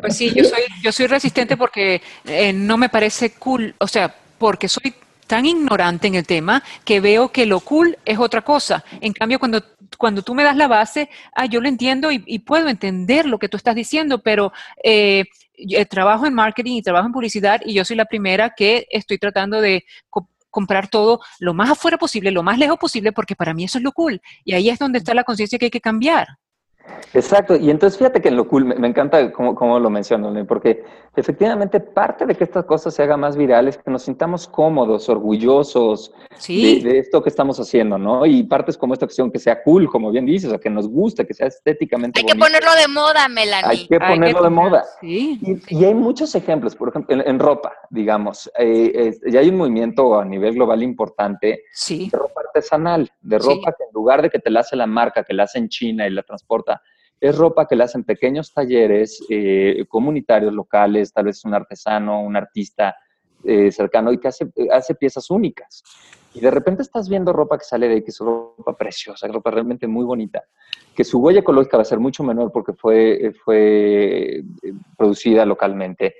pues, sí, yo soy, yo soy resistente porque eh, no me parece cool, o sea, porque soy tan ignorante en el tema que veo que lo cool es otra cosa. En cambio, cuando, cuando tú me das la base, ah, yo lo entiendo y, puedo entender lo que tú estás diciendo, pero eh, eh, trabajo en marketing y trabajo en publicidad y yo soy la primera que estoy tratando de comprar todo lo más afuera posible, lo más lejos posible, porque para mí eso es lo cool. Y ahí es donde está la conciencia que hay que cambiar. Exacto, y entonces fíjate que en lo cool, me, encanta cómo, lo mencionan, porque efectivamente parte de que estas cosas se haga más virales, que nos sintamos cómodos, orgullosos de, esto que estamos haciendo, ¿no? Y partes como esta cuestión que sea cool, como bien dices, o que nos guste, que sea estéticamente Hay que ponerlo de moda, Melanie. Hay que ponerlo de moda. Sí, y, hay muchos ejemplos, por ejemplo, en, ropa, digamos, eh, ya hay un movimiento a nivel global importante sí. de ropa artesanal, de ropa que en lugar de que te la hace la marca, que la hace en China y la transporta, es ropa que la hacen pequeños talleres eh, comunitarios locales, tal vez un artesano, un artista eh, cercano y que hace, piezas únicas. Y de repente estás viendo ropa que sale de que es ropa preciosa, ropa realmente muy bonita, que su huella ecológica va a ser mucho menor porque fue, fue eh, producida localmente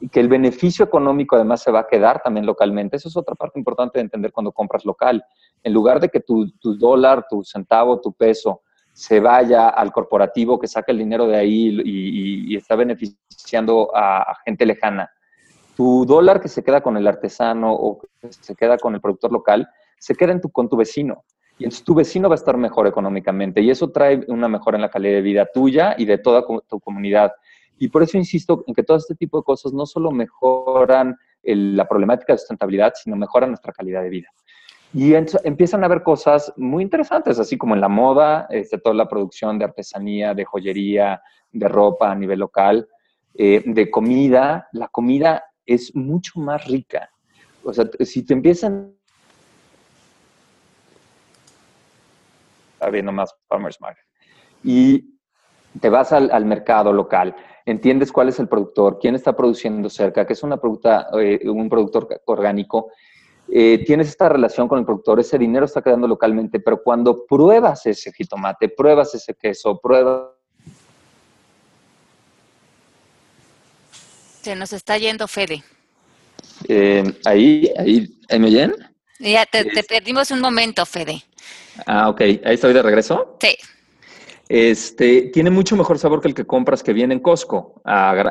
y que el beneficio económico además se va a quedar también localmente. Eso es otra parte importante de entender cuando compras local. En lugar de que tu, tu dólar, tu centavo, tu peso se vaya al corporativo que saca el dinero de ahí y, está beneficiando a, gente lejana. Tu dólar que se queda con el artesano o que se queda con el productor local, se queda con tu vecino. Y entonces tu vecino va a estar mejor económicamente y eso trae una mejora en la calidad de vida tuya y de toda tu comunidad. Y por eso insisto en que todo este tipo de cosas no solo mejoran la problemática de sustentabilidad, sino mejoran nuestra calidad de vida. Y empiezan a haber cosas muy interesantes, así como en la moda, este, toda la producción de artesanía, de joyería, de ropa a nivel local, eh, de comida. La comida es mucho más rica. O sea, si te empiezan habiendo más farmers market y te vas al, al, mercado local, entiendes cuál es el productor, quién está produciendo cerca, que es una producta, eh, un productor orgánico eh, tienes esta relación con el productor, ese dinero está quedando localmente, pero cuando pruebas ese jitomate, pruebas ese queso, pruebas... Se nos está yendo Fede. Eh, ahí, ahí, ¿me oyen? Ya, te, te perdimos un momento, Fede. Ah, ok. ¿Ahí estoy de regreso? Sí. Este, tiene mucho mejor sabor que el que compras que viene en Costco,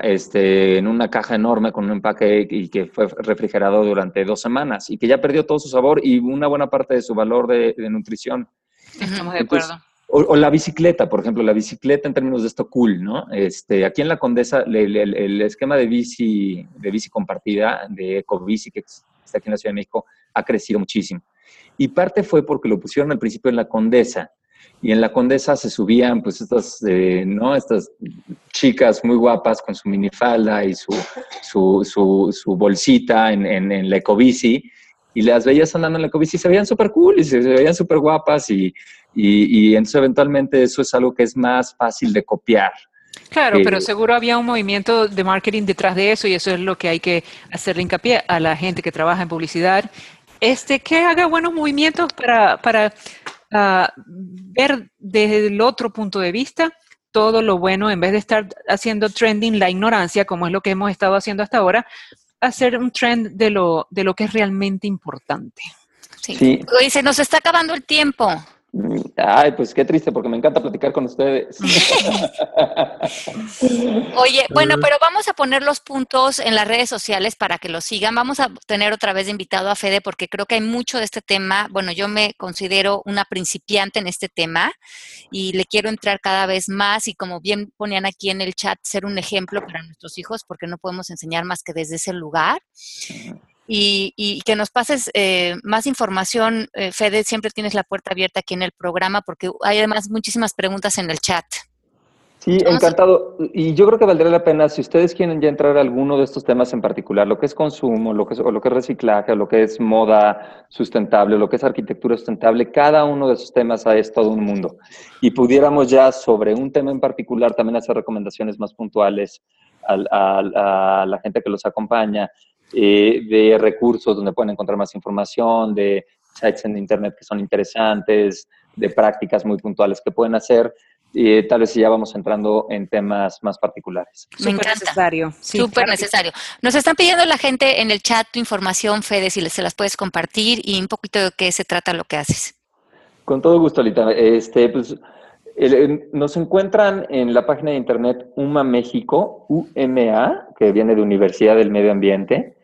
este, en una caja enorme con un empaque y que fue refrigerado durante dos semanas y que ya perdió todo su sabor y una buena parte de su valor de, nutrición. Estamos de acuerdo. o, la bicicleta, por ejemplo, la bicicleta en términos de esto cool, ¿no? Este, aquí en la Condesa, el, esquema de bici, de bici compartida, de ecobici, que está aquí en la Ciudad de México, ha crecido muchísimo. Y parte fue porque lo pusieron al principio en la Condesa y en la Condesa se subían pues estas, eh, ¿no? Estas chicas muy guapas con su minifalda y su, su, su, bolsita en, en, la ecobici y las veías andando en la COVID y se veían súper cool y se veían súper guapas y, y, y, entonces eventualmente eso es algo que es más fácil de copiar. Claro, pero seguro había un movimiento de marketing detrás de eso y eso es lo que hay que hacerle hincapié a la gente que trabaja en publicidad. Este, que haga buenos movimientos para, para uh, ver desde el otro punto de vista todo lo bueno, en vez de estar haciendo trending la ignorancia, como es lo que hemos estado haciendo hasta ahora, hacer un trend de lo, de lo que es realmente importante. Sí. sí. se nos está acabando el tiempo. Ay, pues qué triste, porque me encanta platicar con ustedes. Oye, bueno, pero vamos a poner los puntos en las redes sociales para que los sigan. Vamos a tener otra vez de invitado a Fede, porque creo que hay mucho de este tema. Bueno, yo me considero una principiante en este tema y le quiero entrar cada vez más y como bien ponían aquí en el chat, ser un ejemplo para nuestros hijos, porque no podemos enseñar más que desde ese lugar y, que nos pases eh, más información. Eh, Fede, siempre tienes la puerta abierta aquí en el programa porque hay además muchísimas preguntas en el chat. Sí, encantado. Y yo creo que valdría la pena, si ustedes quieren ya entrar a alguno de estos temas en particular, lo que es consumo, lo que es, o lo que es reciclaje, lo que es moda sustentable, lo que es arquitectura sustentable, cada uno de esos temas es todo un mundo. Y pudiéramos ya sobre un tema en particular también hacer recomendaciones más puntuales a la gente que los acompaña eh, de recursos donde pueden encontrar más información, de sites en Internet que son interesantes, de prácticas muy puntuales que pueden hacer. Y tal vez si ya vamos entrando en temas más particulares. Me encanta. necesario. Súper necesario. Nos están pidiendo la gente en el chat tu información, Fede, si se las puedes compartir y un poquito de qué se trata lo que haces. Con todo gusto, Alita. Este, pues, nos encuentran en la página de internet UMA México, UMA, que viene de Universidad del Medio Ambiente,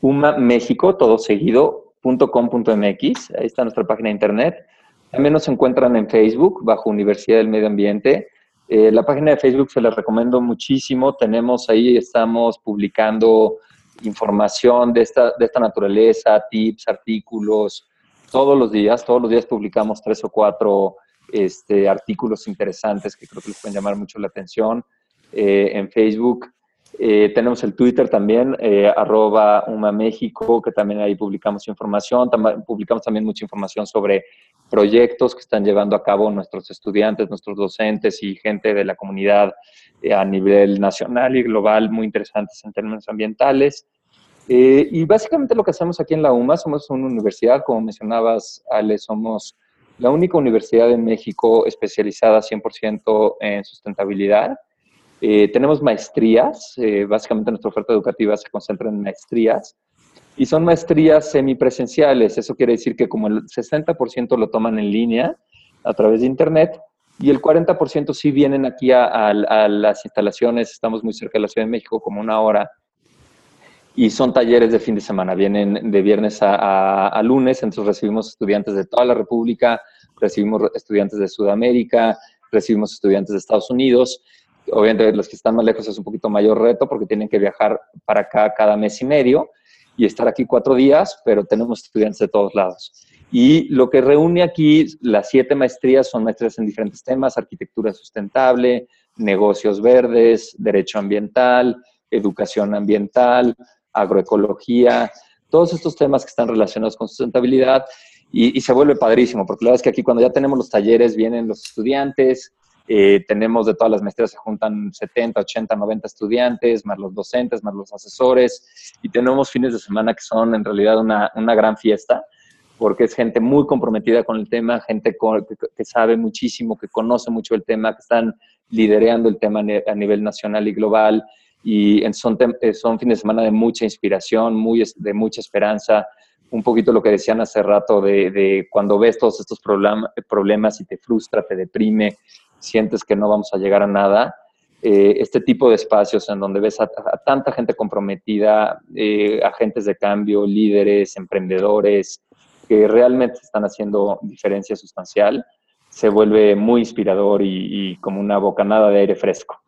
UMA México, todo seguido, .com.mx, ahí está nuestra página de internet. También nos encuentran en Facebook, bajo Universidad del Medio Ambiente. Eh, la página de Facebook se les recomiendo muchísimo. Tenemos ahí, estamos publicando información de esta, de esta naturaleza, tips, artículos, todos los días. Todos los días publicamos tres o cuatro este, artículos interesantes que creo que les pueden llamar mucho la atención eh, en Facebook. Eh, tenemos el Twitter también, eh, arroba UMA que también ahí publicamos información. publicamos también mucha información sobre proyectos que están llevando a cabo nuestros estudiantes, nuestros docentes y gente de la comunidad eh, a nivel nacional y global, muy interesantes en términos ambientales. y básicamente lo que hacemos aquí en la UMA, somos una universidad, como mencionabas, Ale, somos la única universidad en México especializada 100% en sustentabilidad. Eh, tenemos maestrías, eh, básicamente nuestra oferta educativa se concentra en maestrías y son maestrías semipresenciales. Eso quiere decir que como el 60% lo toman en línea a través de Internet y el 40% sí vienen aquí a, las instalaciones. Estamos muy cerca de la Ciudad de México, como una hora. Y son talleres de fin de semana, vienen de viernes a, a lunes, entonces recibimos estudiantes de toda la República, recibimos estudiantes de Sudamérica, recibimos estudiantes de Estados Unidos obviamente los que están más lejos es un poquito mayor reto porque tienen que viajar para acá cada mes y medio y estar aquí cuatro días, pero tenemos estudiantes de todos lados. Y lo que reúne aquí las siete maestrías son maestrías en diferentes temas, arquitectura sustentable, negocios verdes, derecho ambiental, educación ambiental, agroecología, todos estos temas que están relacionados con sustentabilidad y, y, se vuelve padrísimo, porque la verdad es que aquí cuando ya tenemos los talleres vienen los estudiantes, eh, tenemos de todas las maestrías, se juntan 70, 80, 90 estudiantes, más los docentes, más los asesores, y tenemos fines de semana que son en realidad una, una gran fiesta, porque es gente muy comprometida con el tema, gente que, sabe muchísimo, que conoce mucho el tema, que están liderando el tema a nivel nacional y global, y son, eh, son fines de semana de mucha inspiración, muy, de mucha esperanza, un poquito lo que decían hace rato de, de cuando ves todos estos problemas y te frustra, te deprime, sientes que no vamos a llegar a nada, eh, este tipo de espacios en donde ves a, tanta gente comprometida, eh, agentes de cambio, líderes, emprendedores, que realmente están haciendo diferencia sustancial, se vuelve muy inspirador y, como una bocanada de aire fresco.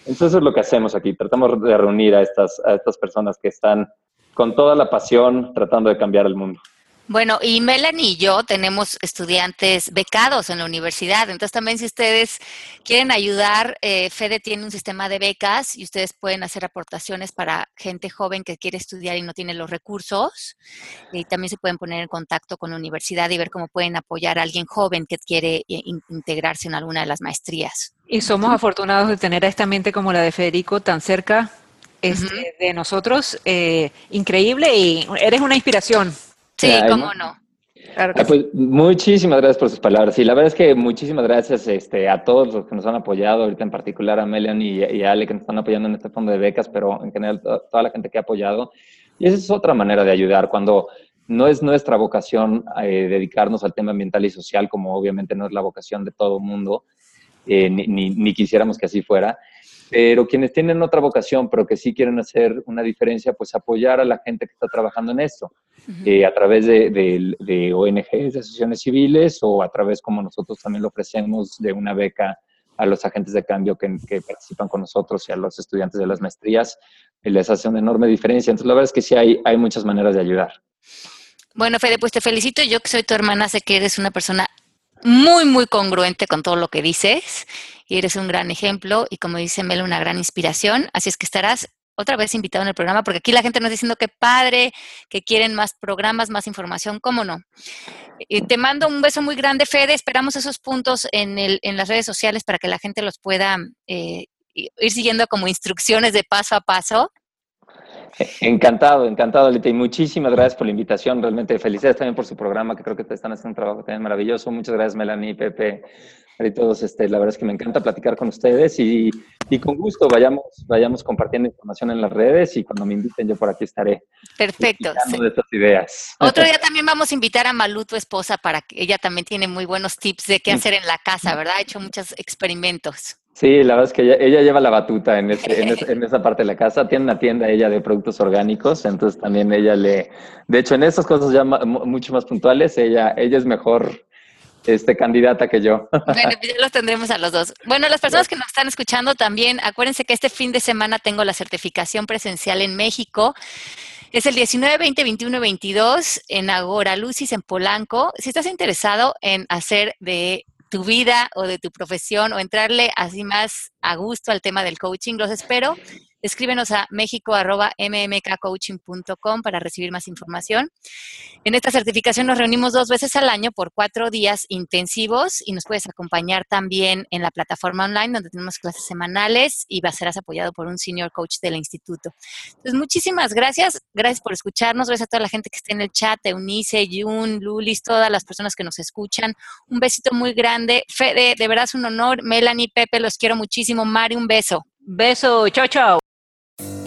Entonces es lo que hacemos aquí, tratamos de reunir a estas, a estas personas que están con toda la pasión tratando de cambiar el mundo. Bueno, y Melanie y yo tenemos estudiantes becados en la universidad, entonces también si ustedes quieren ayudar, eh, Fede tiene un sistema de becas y ustedes pueden hacer aportaciones para gente joven que quiere estudiar y no tiene los recursos. Y también se pueden poner en contacto con la universidad y ver cómo pueden apoyar a alguien joven que quiere eh, integrarse en alguna de las maestrías. Y somos afortunados de tener a esta mente como la de Federico tan cerca este, de nosotros. Eh, increíble y eres una inspiración. Sí, cómo no. Ah, pues, muchísimas gracias por sus palabras. Y la verdad es que muchísimas gracias este, a todos los que nos han apoyado, ahorita en particular a Melian y, a Ale que nos están apoyando en este fondo de becas, pero en general toda la gente que ha apoyado. Y esa es otra manera de ayudar cuando no es nuestra vocación eh, dedicarnos al tema ambiental y social, como obviamente no es la vocación de todo mundo, eh, ni, ni, quisiéramos que así fuera. Pero quienes tienen otra vocación, pero que sí quieren hacer una diferencia, pues apoyar a la gente que está trabajando en esto, eh, a través de, de, ONGs, de asociaciones civiles o a través, como nosotros también lo ofrecemos, de una beca a los agentes de cambio que, que participan con nosotros y a los estudiantes de las maestrías, eh, les hace una enorme diferencia. Entonces, la verdad es que sí hay, hay muchas maneras de ayudar. Bueno, Fede, pues te felicito. Yo que soy tu hermana, sé que eres una persona muy, muy congruente con todo lo que dices y eres un gran ejemplo y como dice Mel, una gran inspiración. Así es que estarás otra vez invitado en el programa porque aquí la gente nos está diciendo que padre, que quieren más programas, más información, ¿cómo no? Y te mando un beso muy grande, Fede. Esperamos esos puntos en, el, en las redes sociales para que la gente los pueda eh, ir siguiendo como instrucciones de paso a paso Encantado, encantado, Lita, y muchísimas gracias por la invitación. Realmente felicidades también por su programa, que creo que te están haciendo un trabajo también maravilloso. Muchas gracias, Melanie, Pepe, y todos. Este, la verdad es que me encanta platicar con ustedes y, y, con gusto vayamos, vayamos compartiendo información en las redes y cuando me inviten yo por aquí estaré. Perfecto. de estas ideas. Otro día también vamos a invitar a Malu, tu esposa, para que ella también tiene muy buenos tips de qué hacer en la casa, ¿verdad? Ha hecho muchos experimentos. Sí, la verdad es que ella, lleva la batuta en, en, esa parte de la casa. Tiene una tienda ella de productos orgánicos, entonces también ella le... De hecho, en esas cosas ya mucho más puntuales, ella, ella es mejor este, candidata que yo. Bueno, pues ya los tendremos a los dos. Bueno, las personas que nos están escuchando también, acuérdense que este fin de semana tengo la certificación presencial en México. Es el 19, 20, 21, 22 en Agora Lucis, en Polanco. Si estás interesado en hacer de tu vida o de tu profesión o entrarle así más a gusto al tema del coaching. Los espero escríbenos a mexico.mmkcoaching.com para recibir más información. En esta certificación nos reunimos dos veces al año por cuatro días intensivos y nos puedes acompañar también en la plataforma online donde tenemos clases semanales y va a ser apoyado por un senior coach del instituto. Entonces, muchísimas gracias. Gracias por escucharnos. Gracias a toda la gente que está en el chat, Eunice, Jun, Lulis, todas las personas que nos escuchan. Un besito muy grande. Fede, de verdad es un honor. Melanie, Pepe, los quiero muchísimo. Mari, un beso. Beso. Chao, chao.